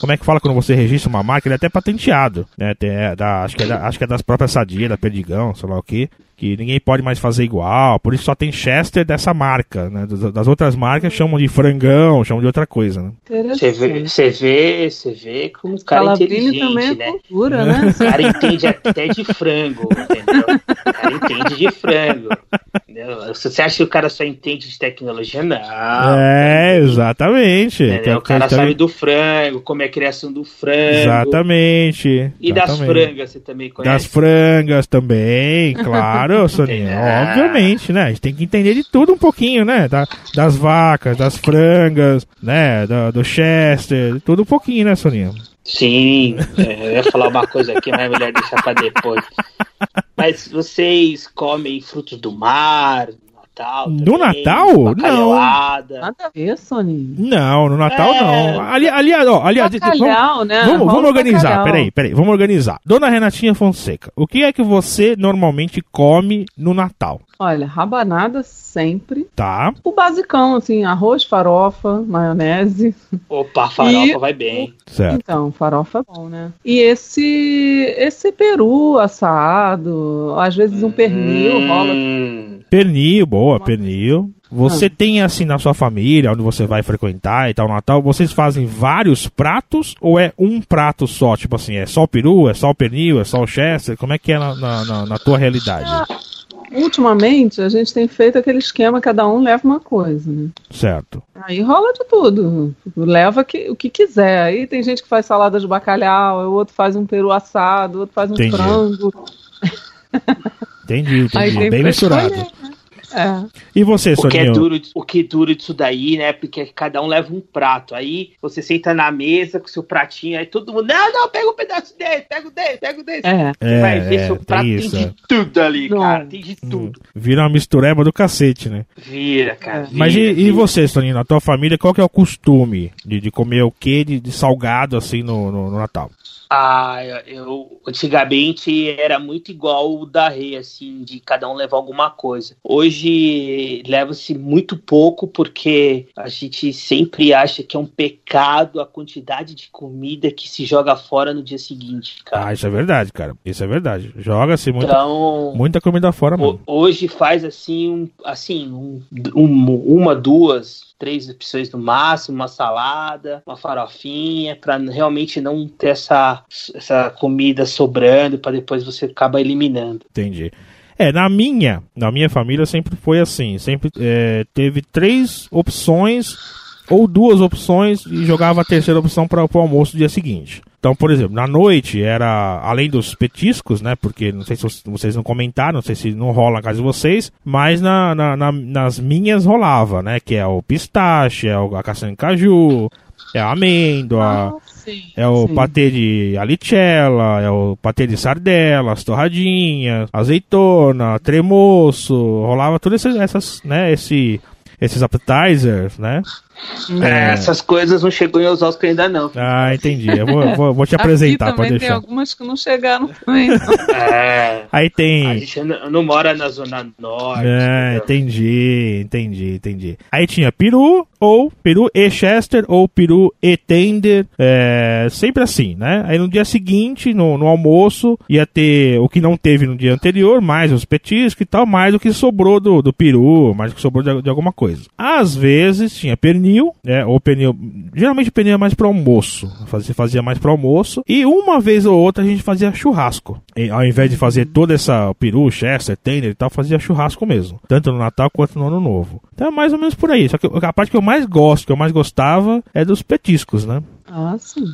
Como é que fala quando você registra uma marca? Ele é até patenteado, né? Tem- é da- acho, que é da- acho que é das próprias Sadia, da Perdigão, sei lá o que. Que ninguém pode mais fazer igual, por isso só tem Chester dessa marca, né? Das, das outras marcas chamam de frangão, chamam de outra coisa, né? Você vê, você vê, você vê como o cara Calabrini inteligente, também é né? cultura, né? O cara entende até de frango, entendeu? O cara entende de frango. Você acha que o cara só entende de tecnologia? Não. é, exatamente. Tem- O cara tem- sabe do frango, como é a criação do frango. Exatamente. E das exatamente. frangas, você também conhece? Das frangas também, claro, Soninha. É. Obviamente, né? A gente tem que entender de tudo um pouquinho, né? Da- das vacas, das frangas, né? Da- do Chester, tudo um pouquinho, né, Soninha? Sim, é, eu ia falar uma coisa aqui, mas é melhor deixar pra depois. Mas vocês comem frutos do mar no Natal? No também? Natal? Não. Nada a ver, Soninho. Não, no Natal É. não. Ali, aliás, ó, aliás, vamos, Bacalhau, né? vamos, vamos organizar, bacalhau. peraí, peraí, vamos organizar. Dona Renatinha Fonseca, o que é que você normalmente come no Natal? Olha, rabanada sempre. Tá? O basicão, assim, arroz, farofa, maionese. Opa, farofa E- vai bem. Certo. Então, farofa é bom, né? E esse esse peru assado, às vezes um pernil rola. Hum, Pernil, boa, pernil. Você tem assim na sua família, onde você vai frequentar e tal, Natal, vocês fazem vários pratos ou é um prato só? Tipo assim, é só o peru, é só o pernil, é só o chester? Como é que é na, na, na- na tua realidade? Ultimamente, a gente tem feito aquele esquema, cada um leva uma coisa, né? Certo. Aí rola de tudo. Leva que- o que quiser. Aí tem gente que faz salada de bacalhau, o outro faz um peru assado, o outro faz um Entendi. frango. Entendi, Aí entendi. tem Bem misturado. escolher, né? É. E você, o, que é Soninho? duro, o que é duro disso daí, né? Porque cada um leva um prato. Aí você senta na mesa com seu pratinho, aí todo mundo, não, não, pega um pedaço desse, pega o desse, pega o desse. É. Você vai É, ver é, seu tem prato tem, isso, de é. tudo ali, Não. cara. Tem de tudo. Vira uma mistureba do cacete, né? Vira, cara. Vira, Mas e, e vira. você, Soninho, na tua família, qual que é o costume de, de comer o quê de, de salgado assim no, no, no Natal? Ah, eu antigamente era muito igual o da Rei, assim, de cada um levar alguma coisa. Hoje leva-se muito pouco porque a gente sempre acha que é um pecado a quantidade de comida que se joga fora no dia seguinte, cara. Ah, isso é verdade, cara. Isso é verdade. Joga-se muita, Então, muita comida fora, mano. hoje faz assim, um, assim, um- um- uma, duas, três opções no máximo, uma salada, uma farofinha, pra realmente não ter essa, essa comida sobrando para depois você acaba eliminando. Entendi. É, na minha, na minha família sempre foi assim, sempre é, teve três opções ou duas opções e jogava a terceira opção para o almoço do dia seguinte. Então, por exemplo, na noite era, além dos petiscos, né, porque não sei se vocês não comentaram, não sei se não rola na casa de vocês, mas na, na- na- nas minhas rolava, né, que é o pistache, é o, a castanha de caju, é a amêndoa, Ah, sim, é o sim. patê de alicella, é o patê de sardela, as torradinhas, azeitona, tremoço, rolava todas essas, essas, né, esse, esses appetizers, né? É, essas coisas não chegou em os Oscars ainda não. Ah, entendi. Eu vou, vou- vou te apresentar, Aqui pode também tem deixar. algumas que não chegaram também. não. É, Aí a tem. gente não, não mora na Zona Norte. É, entendi, entendi, entendi. Aí tinha peru, ou peru e Chester, ou peru e tender, é, sempre assim, né? Aí no dia seguinte, no, no almoço, ia ter o que não teve no dia anterior, mais os petiscos e tal, mais o que sobrou do, do peru, mais o que sobrou de, de alguma coisa. Às vezes tinha pernil, né? Ou pernil, geralmente pernil é mais pro almoço, fazia, fazia mais pro almoço, e uma vez ou outra a gente fazia churrasco. E, ao invés de fazer toda essa peru, Chester, tender e tal, fazia churrasco mesmo. Tanto no Natal quanto no Ano Novo. Então é mais ou menos por aí. Só que a parte que eu mais gosto, que eu mais gostava, é dos petiscos, né? Ah, sim.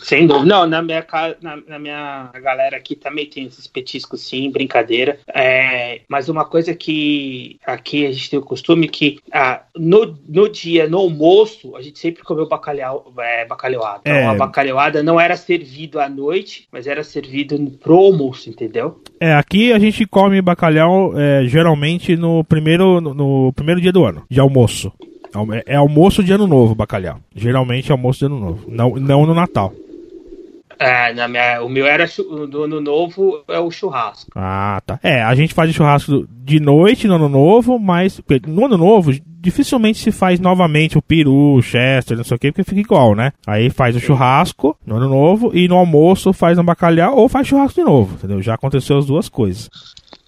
Sem dúvida. Não, na minha, na, na minha galera aqui também tem esses petiscos, sim, brincadeira. É, mas uma coisa que aqui a gente tem o costume que ah, no, no dia, no almoço, a gente sempre comeu bacalhau, é, bacalhauada. Então, É. a bacalhauada não era servido à noite, mas era servido pro almoço, entendeu? É, aqui a gente come bacalhau é, geralmente no primeiro, no, no primeiro dia do ano, de almoço. Almo- É almoço de ano novo, bacalhau. Geralmente é almoço de ano novo. Não, não no Natal. É, na minha, o meu era do ano novo, é o churrasco. Ah, tá. É, a gente faz churrasco do- de noite no ano novo, mas no ano novo dificilmente se faz novamente o peru, o chester, não sei o que, porque fica igual, né? Aí faz o churrasco no ano novo e no almoço faz um bacalhau ou faz churrasco de novo, entendeu? Já aconteceu as duas coisas.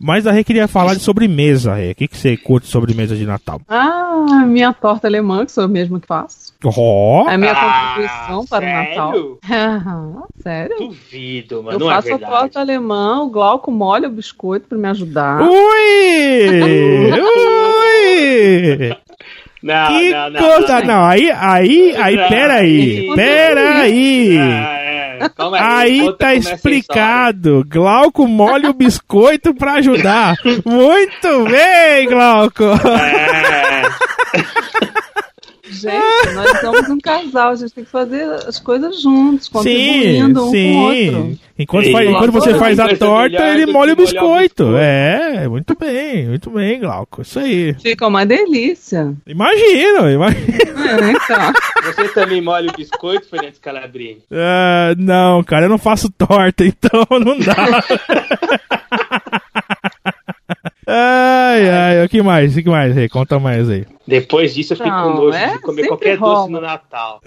Mas a Rê queria falar de sobremesa, Rê. O que, que você curte de sobremesa de Natal? Ah, minha torta alemã, que sou eu mesma que faço. Ó! É a minha Ah, contribuição para o Natal. sério? Sério? Duvido, mas Eu não é faço a verdade. torta alemã, o Glauco molha o biscoito pra me ajudar. Ui! Ui! Não, Que não, não, coisa! não. Não, aí, aí, aí, peraí, peraí. É. Calma Aí conta tá é explicado. Glauco molha o biscoito pra ajudar. Muito bem, Glauco. história. Gente, nós somos um casal, a gente tem que fazer as coisas juntos, Sim, contribuindo um com o outro. sim. Enquanto, Sim. faz- enquanto você faz a torta, ele molha o biscoito. biscoito. É, muito bem, muito bem, Glauco. Isso aí. Fica uma delícia. Imagino, imagino. É, então. Você também molha o biscoito, Fernandes Calabrini? Ah, não, cara, eu não faço torta, então não dá. ai, ai, o que mais? O que mais aí? Conta mais aí. Depois disso eu fico Não, com nojo é? de comer Sempre qualquer rola. doce no Natal.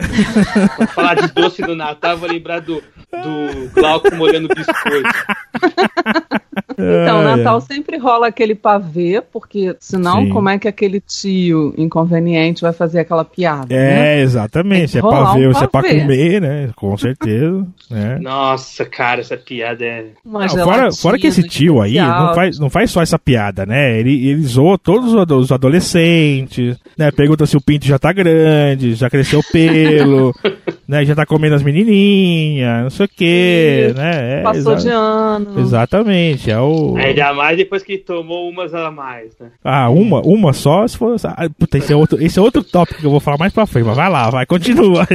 Quando falar de doce no Natal, eu vou lembrar do, do Glauco molhando biscoito. Então, Ai, Natal ai. sempre rola aquele pavê, porque senão Sim. como é que aquele tio inconveniente vai fazer aquela piada, né? É, exatamente. Se é ver, um se é pra pavê. comer, né? Com certeza. né? Nossa, cara, essa piada é. Não, fora, fora que esse tio aí não faz, não faz só essa piada, né? Ele, ele zoa todos os ado- os adolescentes, né? Pergunta se o pinto já tá grande, já cresceu o pelo, né? Já tá comendo as menininhas, não sei o quê, Isso. né? É, Passou de ano. Exatamente, é o... Ainda mais depois que tomou umas a mais, né? Ah, uma, uma só, se for... Ah, puta, esse é, outro, esse é outro tópico que eu vou falar mais pra frente, mas vai lá, vai, continua.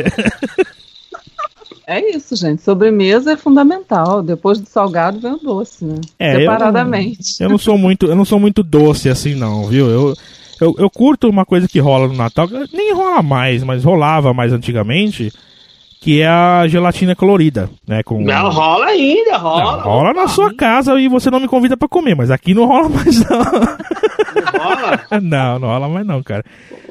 É isso, gente. Sobremesa é fundamental. Depois do salgado vem o doce, né? É, eu Separadamente. Eu não sou muito, eu não sou muito doce assim não, viu? Eu, eu, eu curto uma coisa que rola no Natal, nem rola mais, mas rolava mais antigamente, que é a gelatina colorida, né? Com Não, rola ainda, Não, rola. rola na sua casa e você não me convida pra comer, mas aqui não rola mais não. Não rola? não, não rola mais não, cara.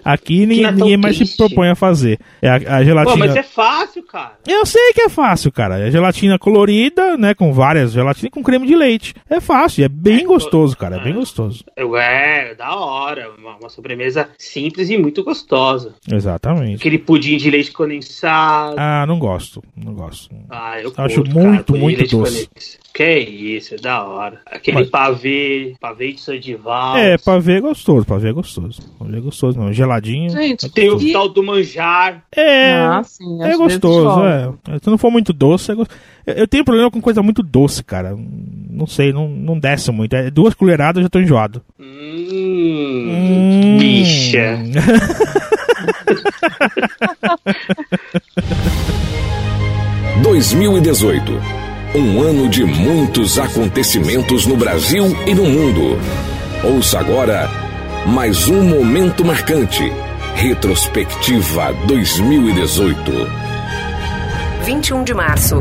Aqui ninguém, Natal ninguém mais se propõe a fazer. É a, a gelatina. Pô, mas é fácil, cara. Eu sei que é fácil, cara. É gelatina colorida, né? Com várias gelatinas com creme de leite. É fácil, é bem gostoso, cara. É bem gostoso. É, da hora. Uma, uma sobremesa simples e muito gostosa. Exatamente. Aquele pudim de leite condensado. Ah, não gosto. Não gosto. Ah, eu acho curto, muito, de muito doce. Que isso, é da hora. Aquele Mas- pavê, pavê de Sandival. É, pra ver é gostoso, pra ver é gostoso. Pra ver é gostoso, não. Geladinho. Gente, Tem o tal do manjar. É, Ah, sim, é gostoso, é. Se não for muito doce, é Eu tenho problema com coisa muito doce, cara. Não sei, não, não desce muito. É duas colheradas eu já tô enjoado. Hum, Hum. bicha. 2018. Um ano de muitos acontecimentos no Brasil e no mundo. Ouça agora mais um momento marcante, Retrospectiva 2018. 21 de março.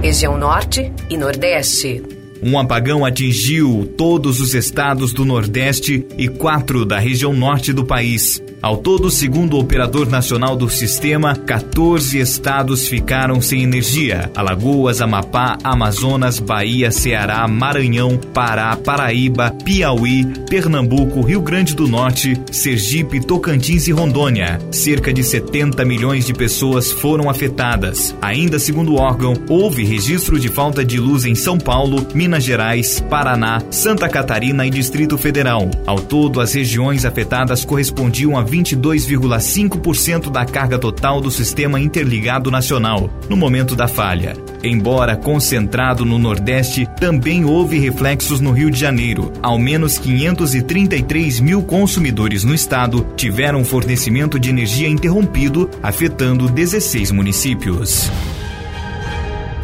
Região Norte e Nordeste. Um apagão atingiu todos os estados do Nordeste e quatro da região norte do país. Ao todo, segundo o operador nacional do sistema, 14 estados ficaram sem energia: Alagoas, Amapá, Amazonas, Bahia, Ceará, Maranhão, Pará, Paraíba, Piauí, Pernambuco, Rio Grande do Norte, Sergipe, Tocantins e Rondônia. Cerca de 70 milhões de pessoas foram afetadas. Ainda segundo o órgão, houve registro de falta de luz em São Paulo, Minas Gerais, Paraná, Santa Catarina e Distrito Federal. Ao todo, as regiões afetadas correspondiam a 22,5% da carga total do Sistema Interligado Nacional no momento da falha. Embora concentrado no Nordeste, também houve reflexos no Rio de Janeiro. Ao menos 533 mil consumidores no estado tiveram fornecimento de energia interrompido, afetando 16 municípios.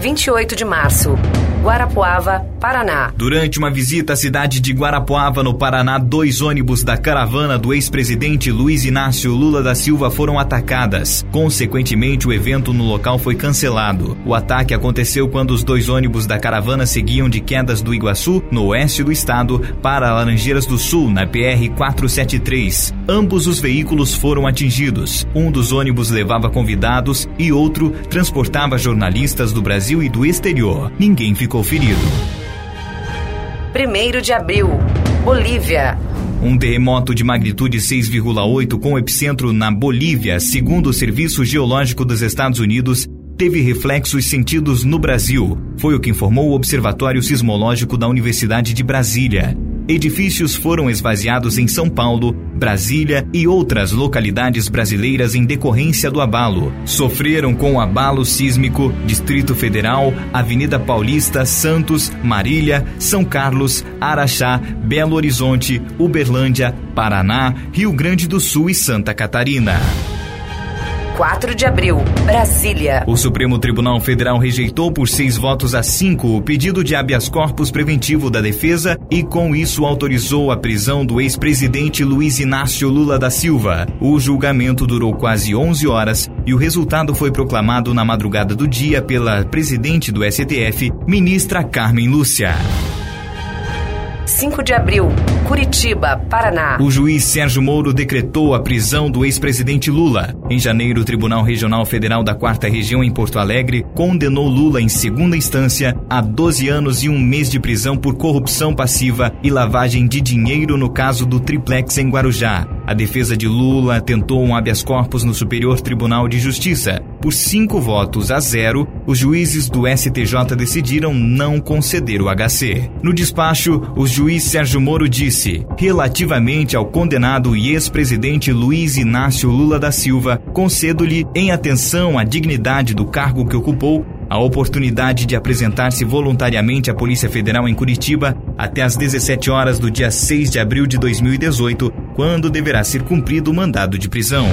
28 de março. Guarapuava, Paraná. Durante uma visita à cidade de Guarapuava, no Paraná, dois ônibus da caravana do ex-presidente Luiz Inácio Lula da Silva foram atacadas. Consequentemente, o evento no local foi cancelado. O ataque aconteceu quando os dois ônibus da caravana seguiam de Quedas do Iguaçu, no oeste do estado, para Laranjeiras do Sul, na PR 473. Ambos os veículos foram atingidos. Um dos ônibus levava convidados e outro transportava jornalistas do Brasil e do exterior. Ninguém ficou ferido. 1 de abril. Bolívia. Um terremoto de magnitude 6,8 com epicentro na Bolívia, segundo o Serviço Geológico dos Estados Unidos, teve reflexos sentidos no Brasil. Foi o que informou o Observatório Sismológico da Universidade de Brasília. Edifícios foram esvaziados em São Paulo, Brasília e outras localidades brasileiras em decorrência do abalo. Sofreram com o abalo sísmico Distrito Federal, Avenida Paulista, Santos, Marília, São Carlos, Araxá, Belo Horizonte, Uberlândia, Paraná, Rio Grande do Sul e Santa Catarina. 4 de abril. Brasília. O Supremo Tribunal Federal rejeitou por seis votos a cinco o pedido de habeas corpus preventivo da defesa e, com isso, autorizou a prisão do ex-presidente Luiz Inácio Lula da Silva. O julgamento durou quase 11 horas e o resultado foi proclamado na madrugada do dia pela presidente do STF, ministra Carmen Lúcia. 5 de abril. Curitiba, Paraná. O juiz Sérgio Moro decretou a prisão do ex-presidente Lula. Em janeiro, o Tribunal Regional Federal da Quarta Região em Porto Alegre condenou Lula em segunda instância a 12 anos e um mês de prisão por corrupção passiva e lavagem de dinheiro no caso do triplex em Guarujá. A defesa de Lula tentou um habeas corpus no Superior Tribunal de Justiça. Por cinco votos a zero, os juízes do STJ decidiram não conceder o HC. No despacho, o juiz Sérgio Moro disse: relativamente ao condenado e ex-presidente Luiz Inácio Lula da Silva, concedo-lhe, em atenção à dignidade do cargo que ocupou, a oportunidade de apresentar-se voluntariamente à Polícia Federal em Curitiba até às 17 horas do dia 6 de abril de 2018, quando deverá ser cumprido o mandado de prisão.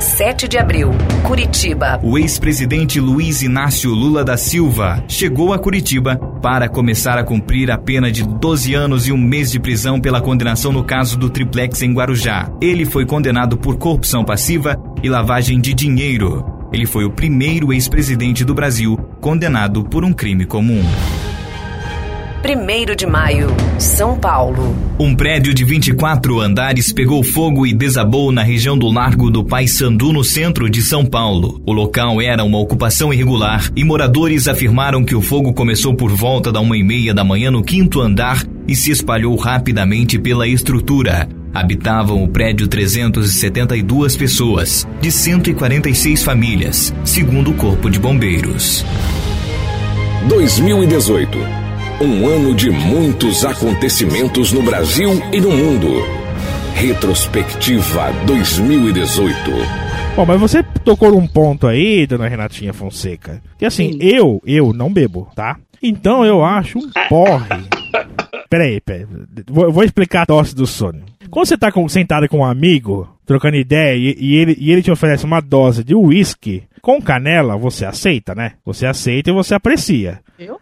7 de abril. Curitiba. O ex-presidente Luiz Inácio Lula da Silva chegou a Curitiba para começar a cumprir a pena de 12 anos e um mês de prisão pela condenação no caso do triplex em Guarujá. Ele foi condenado por corrupção passiva e lavagem de dinheiro. Ele foi o primeiro ex-presidente do Brasil condenado por um crime comum. 1 de maio. São Paulo. Um prédio de 24 andares pegou fogo e desabou na região do Largo do Paissandu, no centro de São Paulo. O local era uma ocupação irregular e moradores afirmaram que o fogo começou por volta da uma e meia da manhã no quinto andar e se espalhou rapidamente pela estrutura. Habitavam o prédio 372 pessoas, de 146 famílias, segundo o Corpo de Bombeiros. 2018. Um ano de muitos acontecimentos no Brasil e no mundo. Retrospectiva 2018. Bom, mas você tocou num ponto aí, dona Renatinha Fonseca. Que assim, eu, eu não bebo, tá? Então eu acho um porre. Peraí, peraí. Vou, vou explicar a tosse do sono. Quando você tá com- sentado com um amigo, trocando ideia, e, e ele, e ele te oferece uma dose de uísque com canela, você aceita, né? Você aceita e você aprecia. Eu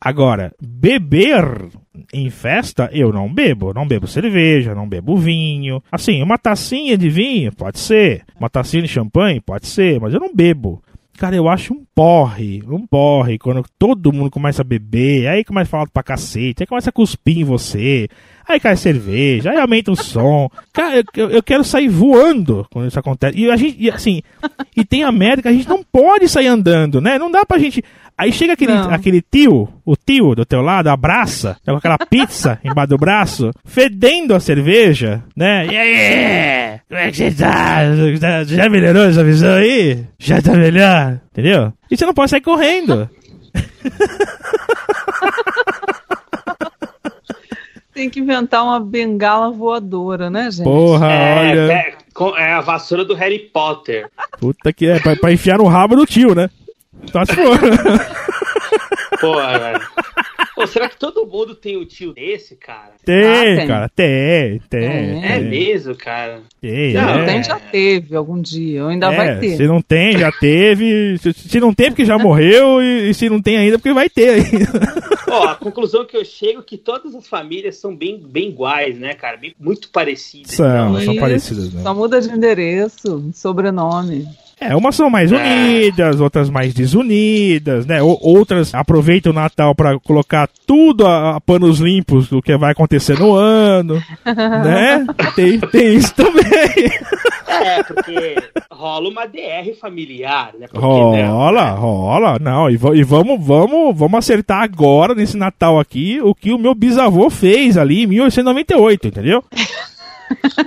Agora, beber em festa, eu não bebo. Não bebo cerveja, não bebo vinho. Assim, uma tacinha de vinho, pode ser. Uma tacinha de champanhe, pode ser, mas eu não bebo. Cara, eu acho um porre, um porre, quando todo mundo começa a beber, aí começa a falar pra cacete, aí começa a cuspir em você, aí cai cerveja, aí aumenta o som. Cara, eu, eu quero sair voando quando isso acontece. E a gente, e assim, e tem a merda que a gente não pode sair andando, né? Não dá pra gente. Aí chega aquele, Não. aquele tio, o tio do teu lado, abraça, tá com aquela pizza embaixo do braço, fedendo a cerveja, né? E aí? Como é que você tá? Já melhorou essa visão aí? Já tá melhor? Entendeu? E você não pode sair correndo. Tem que inventar uma bengala voadora, né, gente? Porra, É, olha. é, é a vassoura do Harry Potter. Puta que é, pra, pra enfiar no rabo do tio, né? Tá se for. Porra, velho. Pô, será que todo mundo tem um tio desse, cara? Tem, Ah, tem. cara, tem, tem. É. É mesmo, cara. tem, Se Não, é. tem, já teve algum dia, ou ainda É, vai ter. Se não tem, já teve. Se, se não tem, porque já morreu. E, e se não tem ainda, porque vai ter ainda. Ó, a conclusão que eu chego é que todas as famílias são bem, bem iguais, né, cara? Bem- muito parecidas. São, Então, são parecidas, né? Só muda de endereço, sobrenome. É, umas são mais É. unidas, outras mais desunidas, né? Ou- outras aproveitam o Natal pra colocar tudo a, a panos limpos do que vai acontecer no ano, né? Tem, tem isso também. É, porque rola uma DR familiar, né? Por que não? Rola, rola. Não, e, e vamos, vamos, vamos acertar agora, nesse Natal aqui, o que o meu bisavô fez ali em 1898, entendeu?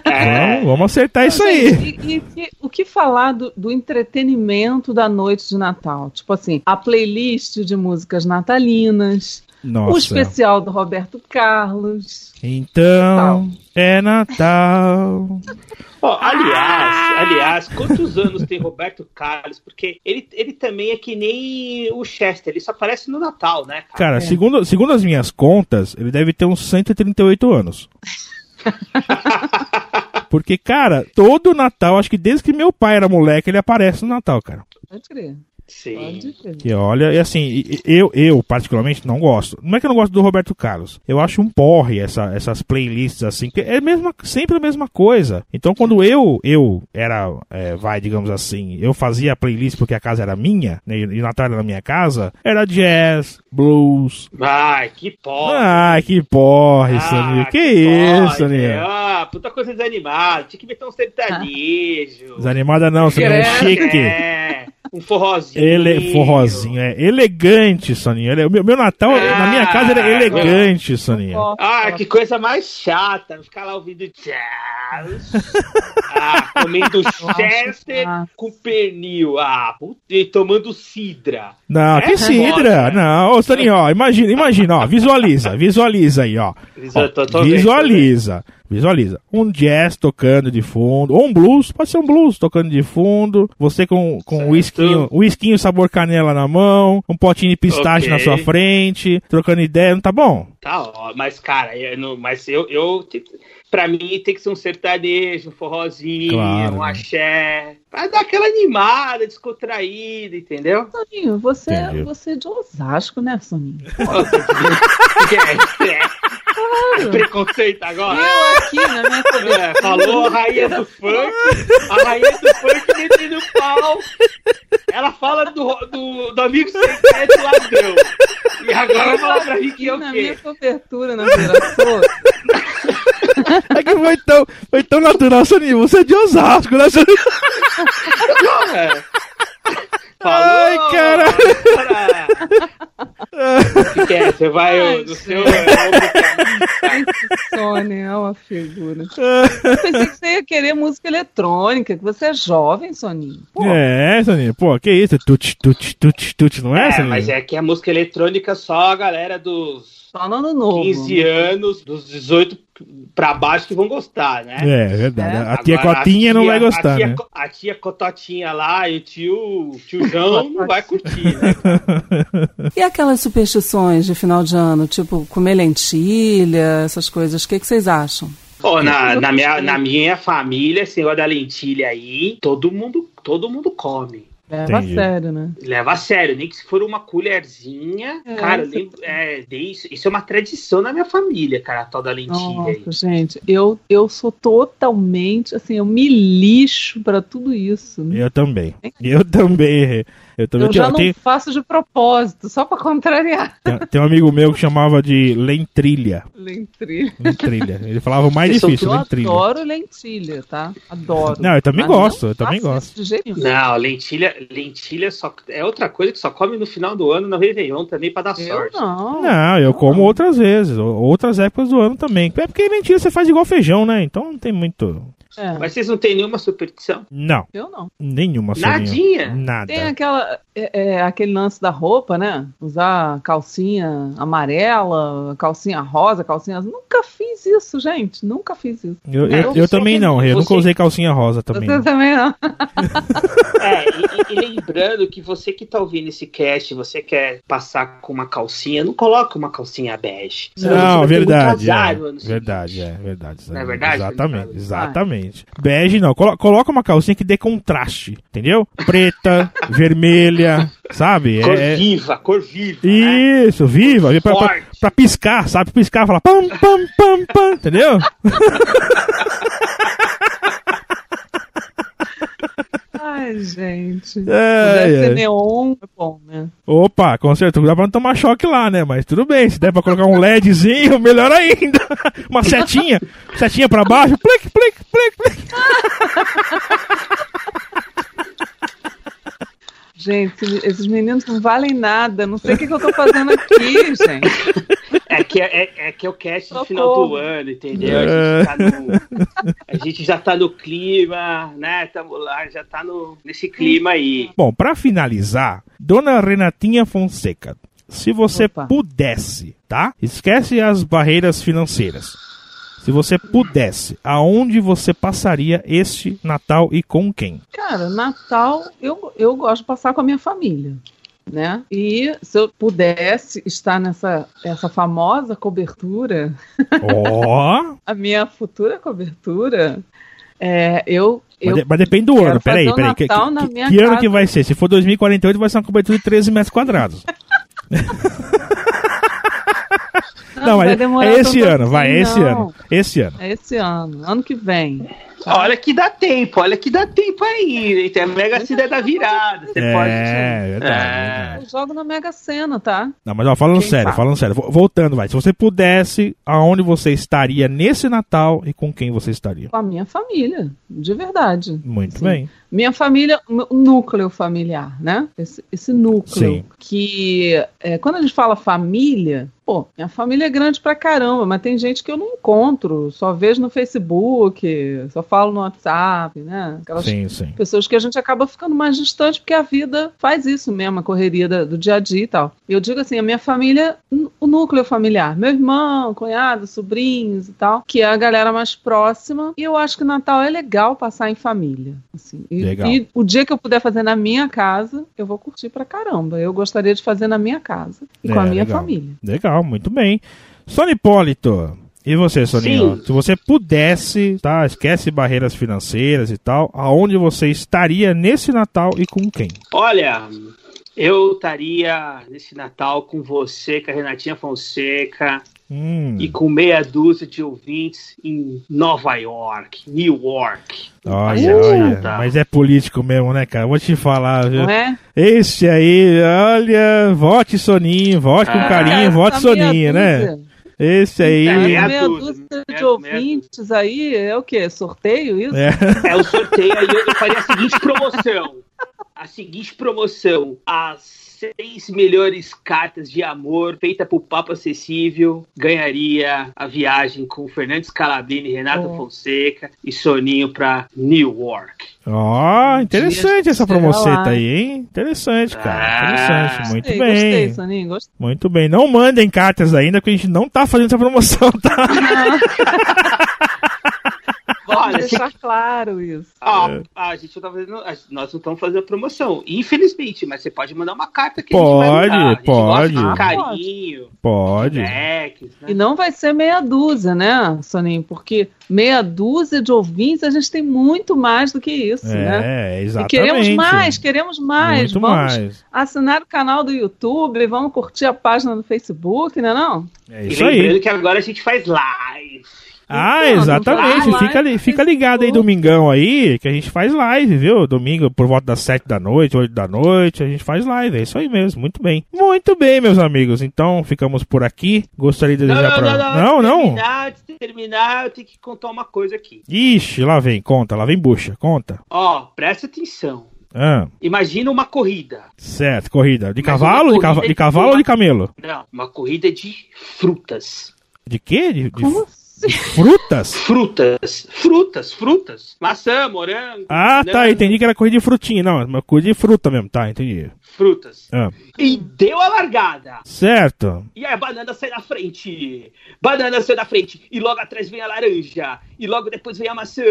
É, Vamos, vamos acertar isso aí. E, e que- o que falar do, do entretenimento da noite de Natal? Tipo assim, a playlist de músicas natalinas, o Nossa. especial do Roberto Carlos. Então, é Natal. Ó, aliás, Ah! aliás, quantos anos tem Roberto Carlos? Porque ele, ele também é que nem o Chester, ele só aparece no Natal, né, cara? Cara, segundo, segundo as minhas contas, ele deve ter uns 138 anos. Porque, cara, todo Natal, acho que desde que meu pai era moleque, ele aparece no Natal, cara. Pode crer, Sim. Que olha, e assim, eu, eu particularmente não gosto. Não é que eu não gosto do Roberto Carlos. Eu acho um porre essa, essas playlists assim, que é mesma, sempre a mesma coisa. Então quando eu, eu era, é, vai, digamos assim, eu fazia a playlist porque a casa era minha, né, e o Natal era na minha casa, era jazz, blues. Ai, que porra. Ai, que porre, Ah, Soninho. Que, porra, isso, velho. Ah, puta coisa desanimada. Tinha que meter um sertanejo. Desanimada não, Soninho. Credo. Chique. É, um forrozinho. Ele, forrozinho, é elegante, Soninho. Ele- o meu, meu Natal, na minha casa, era Ah, elegante, Soninho. Ah, que coisa mais chata. Ficar lá ouvindo jazz. ah, comendo Chester Ah. com pernil. Ah, puta, e tomando cidra. Não, É que cidra. foda. Não, ô Soninho, ó, imagina, imagina, ó, visualiza, visualiza aí, ó. Ó, tô- tô visualiza, visualiza. Um jazz tocando de fundo, ou um blues, pode ser um blues tocando de fundo, você com, com um whiskinho, um whiskinho sabor canela na mão, um potinho de pistache Ok. na sua frente, trocando ideia, não tá bom? Tá, ó, mas cara, eu mas eu, eu pra mim tem que ser um sertanejo, um forrozinho, Claro, um né? axé, pra dar aquela animada, descontraída, entendeu? Soninho, você, Entendi. você é de Osasco, né, Soninho? É, é, é preconceito agora? Eu aqui na minha cobertura. É, falou a rainha do funk, a rainha do funk metendo pau. Ela fala do, do, do amigo secreto ladrão. E agora fala pra mim que é o na minha cobertura na Viraçou. É que foi tão, foi tão natural, Soninho, você é de Osasco, né, Soninho? É. Falou, Ai, caralho. cara. O que, que é? Você vai Ai, no seu. é, Sônia é uma figura. Eu pensei que você ia querer música eletrônica, que você é jovem, Soninho. Pô, É, Soninho, pô, que isso? Tut, tut, tut, tut, não é, É, Soninho? mas é que a música eletrônica só a galera dos só no ano novo. 15 anos, dos 18 pra baixo que vão gostar, né? É, verdade. É. A tia Agora, Cotinha não tia- vai gostar, a tia, né? A tia Cototinha lá e o tio, tio João não vai curtir, né? E aquelas superstições de final de ano, tipo comer lentilha, essas coisas, o que, que vocês acham? Pô, na, na, minha, na minha família, esse negócio da lentilha aí, todo mundo, todo mundo come. Leva Entendi. a sério, né? Leva a sério, nem que se for uma colherzinha. É, cara, eu lembro, é, isso, isso é uma tradição na minha família, cara, a tal da lentilha aí. Nossa, gente, eu, eu sou totalmente, assim, eu me lixo pra tudo isso. né? Eu também. Eu também. Eu também. Eu já tenho, não tenho- faço de propósito, só pra contrariar. tem- tem um amigo meu que chamava de lentrilha. Lentilha. Lentrilha. Ele falava o mais difícil, Eu lentrilha. adoro lentilha, tá? Adoro. Não, eu também Mas gosto, não eu também gosto. De jeito nenhum. Não, lentilha, lentilha só, é outra coisa que só come no final do ano, no Réveillon também, pra dar Eu sorte. não. Não, eu como outras vezes, ou- outras épocas do ano também. É porque lentilha você faz igual feijão, né? Então não tem muito. É, Mas vocês não têm nenhuma superstição? Não, eu não. nenhuma Soninho. Nadinha? Nada. Tem aquela, é, é, aquele lance da roupa, né? Usar calcinha amarela, calcinha rosa, calcinha. Nunca fiz isso, gente. Nunca fiz isso. Eu, eu, eu também não, eu você- nunca usei calcinha rosa também. Você também não. É, e, e- lembrando que você que tá ouvindo esse cast, você quer passar com uma calcinha, não coloca uma calcinha bege. Não, verdade. azar É, verdade, é, verdade. Não é verdade, Exatamente, Felipe? Exatamente. Bege não, colo- coloca uma calcinha que dê contraste, entendeu? Preta, vermelha, sabe? Cor É, viva, cor viva. né? Isso, viva, pra, pra, pra piscar, sabe? Piscar, falar pam, pam, pam, pam, entendeu? Ai, gente. É, Deve é. ser neon, é bom, né? Opa, com certeza, dá pra não tomar choque lá, né? Mas tudo bem, se der pra colocar um LEDzinho, melhor ainda. Uma setinha, setinha pra baixo, plic, plic, plic, plic. Gente, esses meninos não valem nada. Não sei o que, que eu tô fazendo aqui, gente. É que é, é- é que é o cast do Socorro. final do ano, entendeu? A gente, tá no, a gente já tá no clima, né? Tamo lá, já tá no, nesse clima aí. Bom, pra finalizar, Dona Renatinha Fonseca, se você Opa. pudesse, tá? Esquece as barreiras financeiras. Se você pudesse, aonde você passaria este Natal e com quem? Cara, Natal eu, eu gosto de passar com a minha família. Né? E se eu pudesse estar nessa essa famosa cobertura, Ó, a minha futura cobertura, é, eu, eu mas, de- mas depende do ano. Peraí, peraí. Que, que- minha que ano que vai ser? Se for 2048, vai ser uma cobertura de 13 metros quadrados. Não, vai mas demorar é esse ano, vai, é esse ano. Esse ano. É esse ano, ano que vem. Olha que dá tempo, olha que dá tempo ainda. Tem a Mega Sena da virada. Você É, pode. verdade, É. verdade. Eu jogo na Mega Sena, tá? Não, mas ó, falando Quem sério, sabe? falando sério, vo- voltando, vai. Se você pudesse, aonde você estaria nesse Natal e com quem você estaria? Com a minha família, de verdade. Muito Sim. bem. Minha família, o núcleo familiar, né? Esse, esse núcleo Sim. que é, quando a gente fala família, pô, minha família é grande pra caramba, mas tem gente que eu não encontro, só vejo no Facebook, só falo no WhatsApp, né? Aquelas Sim, sim. pessoas que a gente acaba ficando mais distante porque a vida faz isso mesmo, a correria do dia a dia e tal. Eu digo assim, a minha família, o núcleo familiar, meu irmão, cunhado, sobrinhos e tal, que é a galera mais próxima. E eu acho que Natal é legal passar em família, assim. E, Legal. e o dia que eu puder fazer na minha casa, eu vou curtir pra caramba. Eu gostaria de fazer na minha casa e com É, a minha legal. família. Legal, muito bem. Sônia Hipólito, e você, Soninho? Sim. Se você pudesse, tá? Esquece barreiras financeiras e tal, aonde você estaria nesse Natal e com quem? Olha, eu estaria nesse Natal com você, com a Renatinha Fonseca Hum, e com meia dúzia de ouvintes em Nova York, New York. olha, olha. Mas é político mesmo, né, cara? Vou te falar, viu? Não é? Esse aí, olha, vote Soninho, vote com Ah, carinho, vote Soninho, né? dúzia- Esse aí. É, meia meia dúzia, dúzia meia- de meia ouvintes aí é o quê? Sorteio isso? É. É o sorteio aí, eu, eu faria a seguinte promoção. A seguinte promoção. As seis melhores cartas de amor feita por Papo Acessível ganharia a viagem com Fernandes Calabrini, Renato Oh. Fonseca e Soninho pra New York. Ó, interessante Dia essa promoceta aí, hein? Interessante, cara. Ah, Interessante, muito Gostei, bem. Gostei, Soninho, gostei. Muito bem. Não mandem cartas ainda, porque a gente não tá fazendo essa promoção, tá? Vou Olha, deixar claro isso. Ó, a gente não tá fazendo. a- Nós não estamos fazendo promoção. Infelizmente, mas você pode mandar uma carta que Pode, a gente vai mandar. A gente pode. gosta de Ah, carinho, Pode. feedbacks, né? E não vai ser meia dúzia, né, Soninho? Porque meia dúzia de ouvintes a gente tem muito mais do que isso, né? É, E exatamente. queremos mais, queremos mais. Muito vamos mais. assinar o canal do YouTube, vamos curtir a página no Facebook, né não? É E isso lembrando aí. que agora a gente faz live. Ah, Então, exatamente. vai Fica, fica ligado aí domingão aí, que a gente faz live, viu? Domingo por volta das 7 da noite, 8 da noite, a gente faz live. É isso aí mesmo. Muito bem. Muito bem, meus amigos. Então, ficamos por aqui. Gostaria de Não, desejar não, pra. não, não. antes de não. Terminar, antes de terminar, eu tenho que contar uma coisa aqui. Ixi, lá vem, conta, lá vem bucha, conta. Ó, presta atenção. Ah, Imagina uma corrida. certo, corrida. De Mas cavalo, uma de, cava- corrida de de cavalo uma- ou de camelo? Não, uma corrida de frutas. De quê? De, de Como assim? Frutas? Frutas. Frutas, frutas. Maçã, morango. Ah, tá, banana, entendi que era corrida de frutinha. Não, uma corrida de fruta mesmo, tá, entendi. Frutas. Ah, E deu a largada. certo. E aí a banana sai na frente. Banana sai na frente. E logo atrás vem a laranja. E logo depois vem a maçã.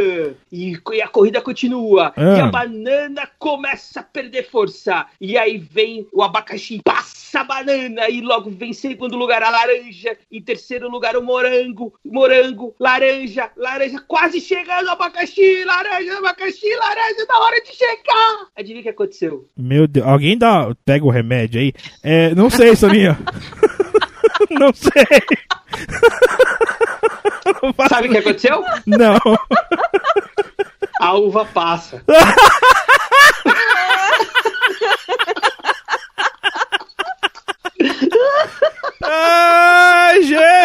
E, e a corrida continua. Ah. E a banana começa a perder força. E aí vem o abacaxi. Passa a banana. E logo vem em segundo lugar a laranja. Em terceiro lugar o morango. Morango, laranja, laranja. Quase chegando abacaxi. Laranja, abacaxi, laranja. Na hora de chegar. Adivinha o que aconteceu? Meu Deus, alguém dá, pega o remédio aí? É, não sei, Soninha. não sei. Sabe o que aconteceu? Não. A uva passa. Ai, Jesus!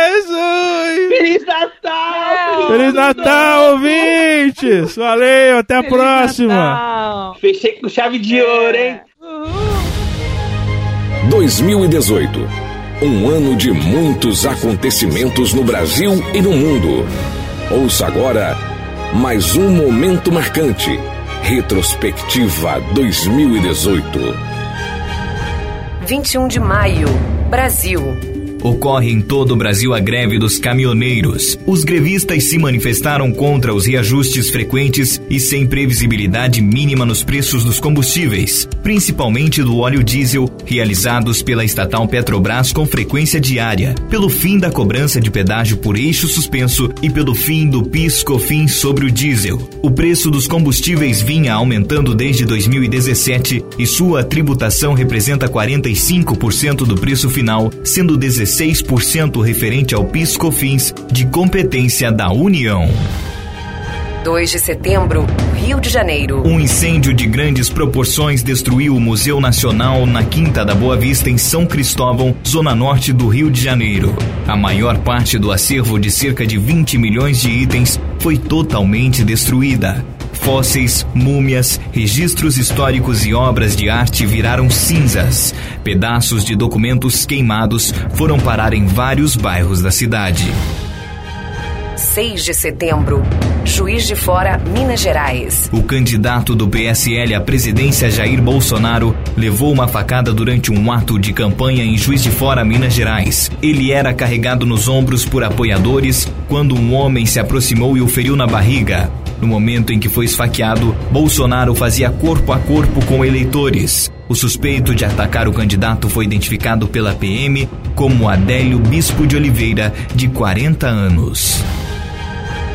Feliz Natal! Feliz Natal, ouvintes! Valeu, até a Feliz próxima! Natal. Fechei com chave de ouro, hein? 2018. Um ano de muitos acontecimentos no Brasil e no mundo. Ouça agora mais um momento marcante. Retrospectiva 2018. 21 de maio, Brasil. Ocorre em todo o Brasil a greve dos caminhoneiros. Os grevistas se manifestaram contra os reajustes frequentes e sem previsibilidade mínima nos preços dos combustíveis, principalmente do óleo diesel, realizados pela estatal Petrobras com frequência diária, pelo fim da cobrança de pedágio por eixo suspenso e pelo fim do PIS/COFINS sobre o diesel. O preço dos combustíveis vinha aumentando desde 2017 e sua tributação representa 45% do preço final, sendo 16% referente ao PIS/COFINS de competência da União. 2 de setembro, Rio de Janeiro. Um incêndio de grandes proporções destruiu o Museu Nacional na Quinta da Boa Vista, em São Cristóvão, zona norte do Rio de Janeiro. A maior parte do acervo de cerca de 20 milhões de itens foi totalmente destruída. Fósseis, múmias, registros históricos e obras de arte viraram cinzas. Pedaços de documentos queimados foram parar em vários bairros da cidade. 6 de setembro, Juiz de Fora, Minas Gerais. O candidato do PSL à presidência Jair Bolsonaro levou uma facada durante um ato de campanha em Juiz de Fora, Minas Gerais. Ele era carregado nos ombros por apoiadores quando um homem se aproximou e o feriu na barriga. No momento em que foi esfaqueado, Bolsonaro fazia corpo a corpo com eleitores. O suspeito de atacar o candidato foi identificado pela PM como Adélio Bispo de Oliveira, de 40 anos.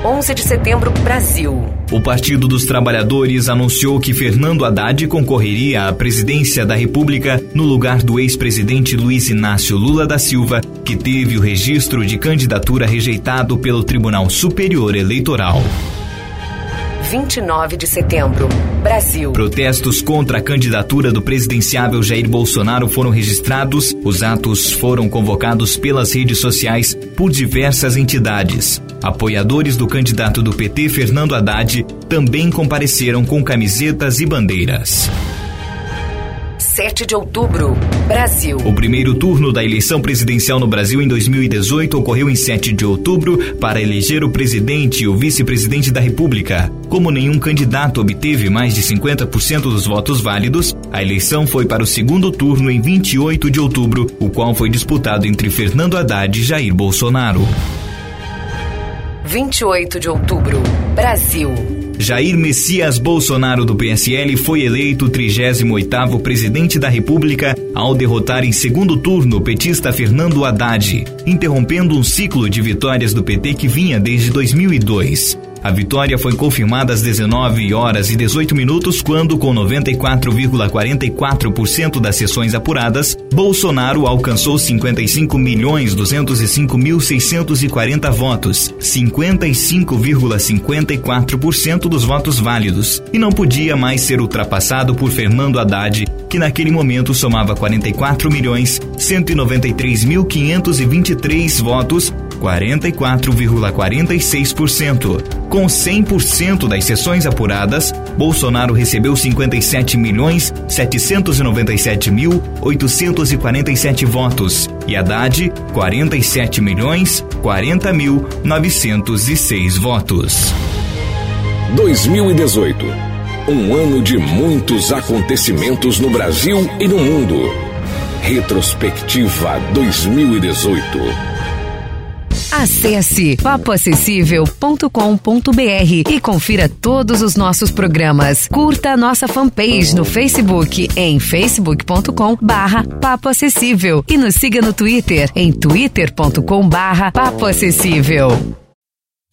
11 de setembro, Brasil. O Partido dos Trabalhadores anunciou que Fernando Haddad concorreria à presidência da República no lugar do ex-presidente Luiz Inácio Lula da Silva, que teve o registro de candidatura rejeitado pelo Tribunal Superior Eleitoral. 29 de setembro, Brasil. Protestos contra a candidatura do presidenciável Jair Bolsonaro foram registrados. Os atos foram convocados pelas redes sociais por diversas entidades. Apoiadores do candidato do PT, Fernando Haddad, também compareceram com camisetas e bandeiras. 7 de outubro, Brasil. O primeiro turno da eleição presidencial no Brasil em 2018 ocorreu em 7 de outubro para eleger o presidente e o vice-presidente da República. Como nenhum candidato obteve mais de 50% dos votos válidos, a eleição foi para o segundo turno em 28 de outubro, o qual foi disputado entre Fernando Haddad e Jair Bolsonaro. 28 de outubro. Brasil. Jair Messias Bolsonaro do PSL foi eleito 38º presidente da República ao derrotar em segundo turno o petista Fernando Haddad, interrompendo um ciclo de vitórias do PT que vinha desde 2002. A vitória foi confirmada às 19 horas e 18 minutos, quando, com 94,44% das sessões apuradas, Bolsonaro alcançou 55 milhões 205 mil 640 votos, 55,54% dos votos válidos, e não podia mais ser ultrapassado por Fernando Haddad, que naquele momento somava 44 milhões 193 mil 523 votos 44,46%. Com 100% das sessões apuradas, Bolsonaro recebeu 57 milhões 797 mil 847 votos e Haddad 47 milhões 40 mil 906 votos. 2018. Um ano de muitos acontecimentos no Brasil e no mundo. Retrospectiva 2018. Acesse papoacessível.com.br e confira todos os nossos programas. Curta a nossa fanpage no Facebook em facebook.com barra Papo Acessível e nos siga no Twitter em twitter.com barra.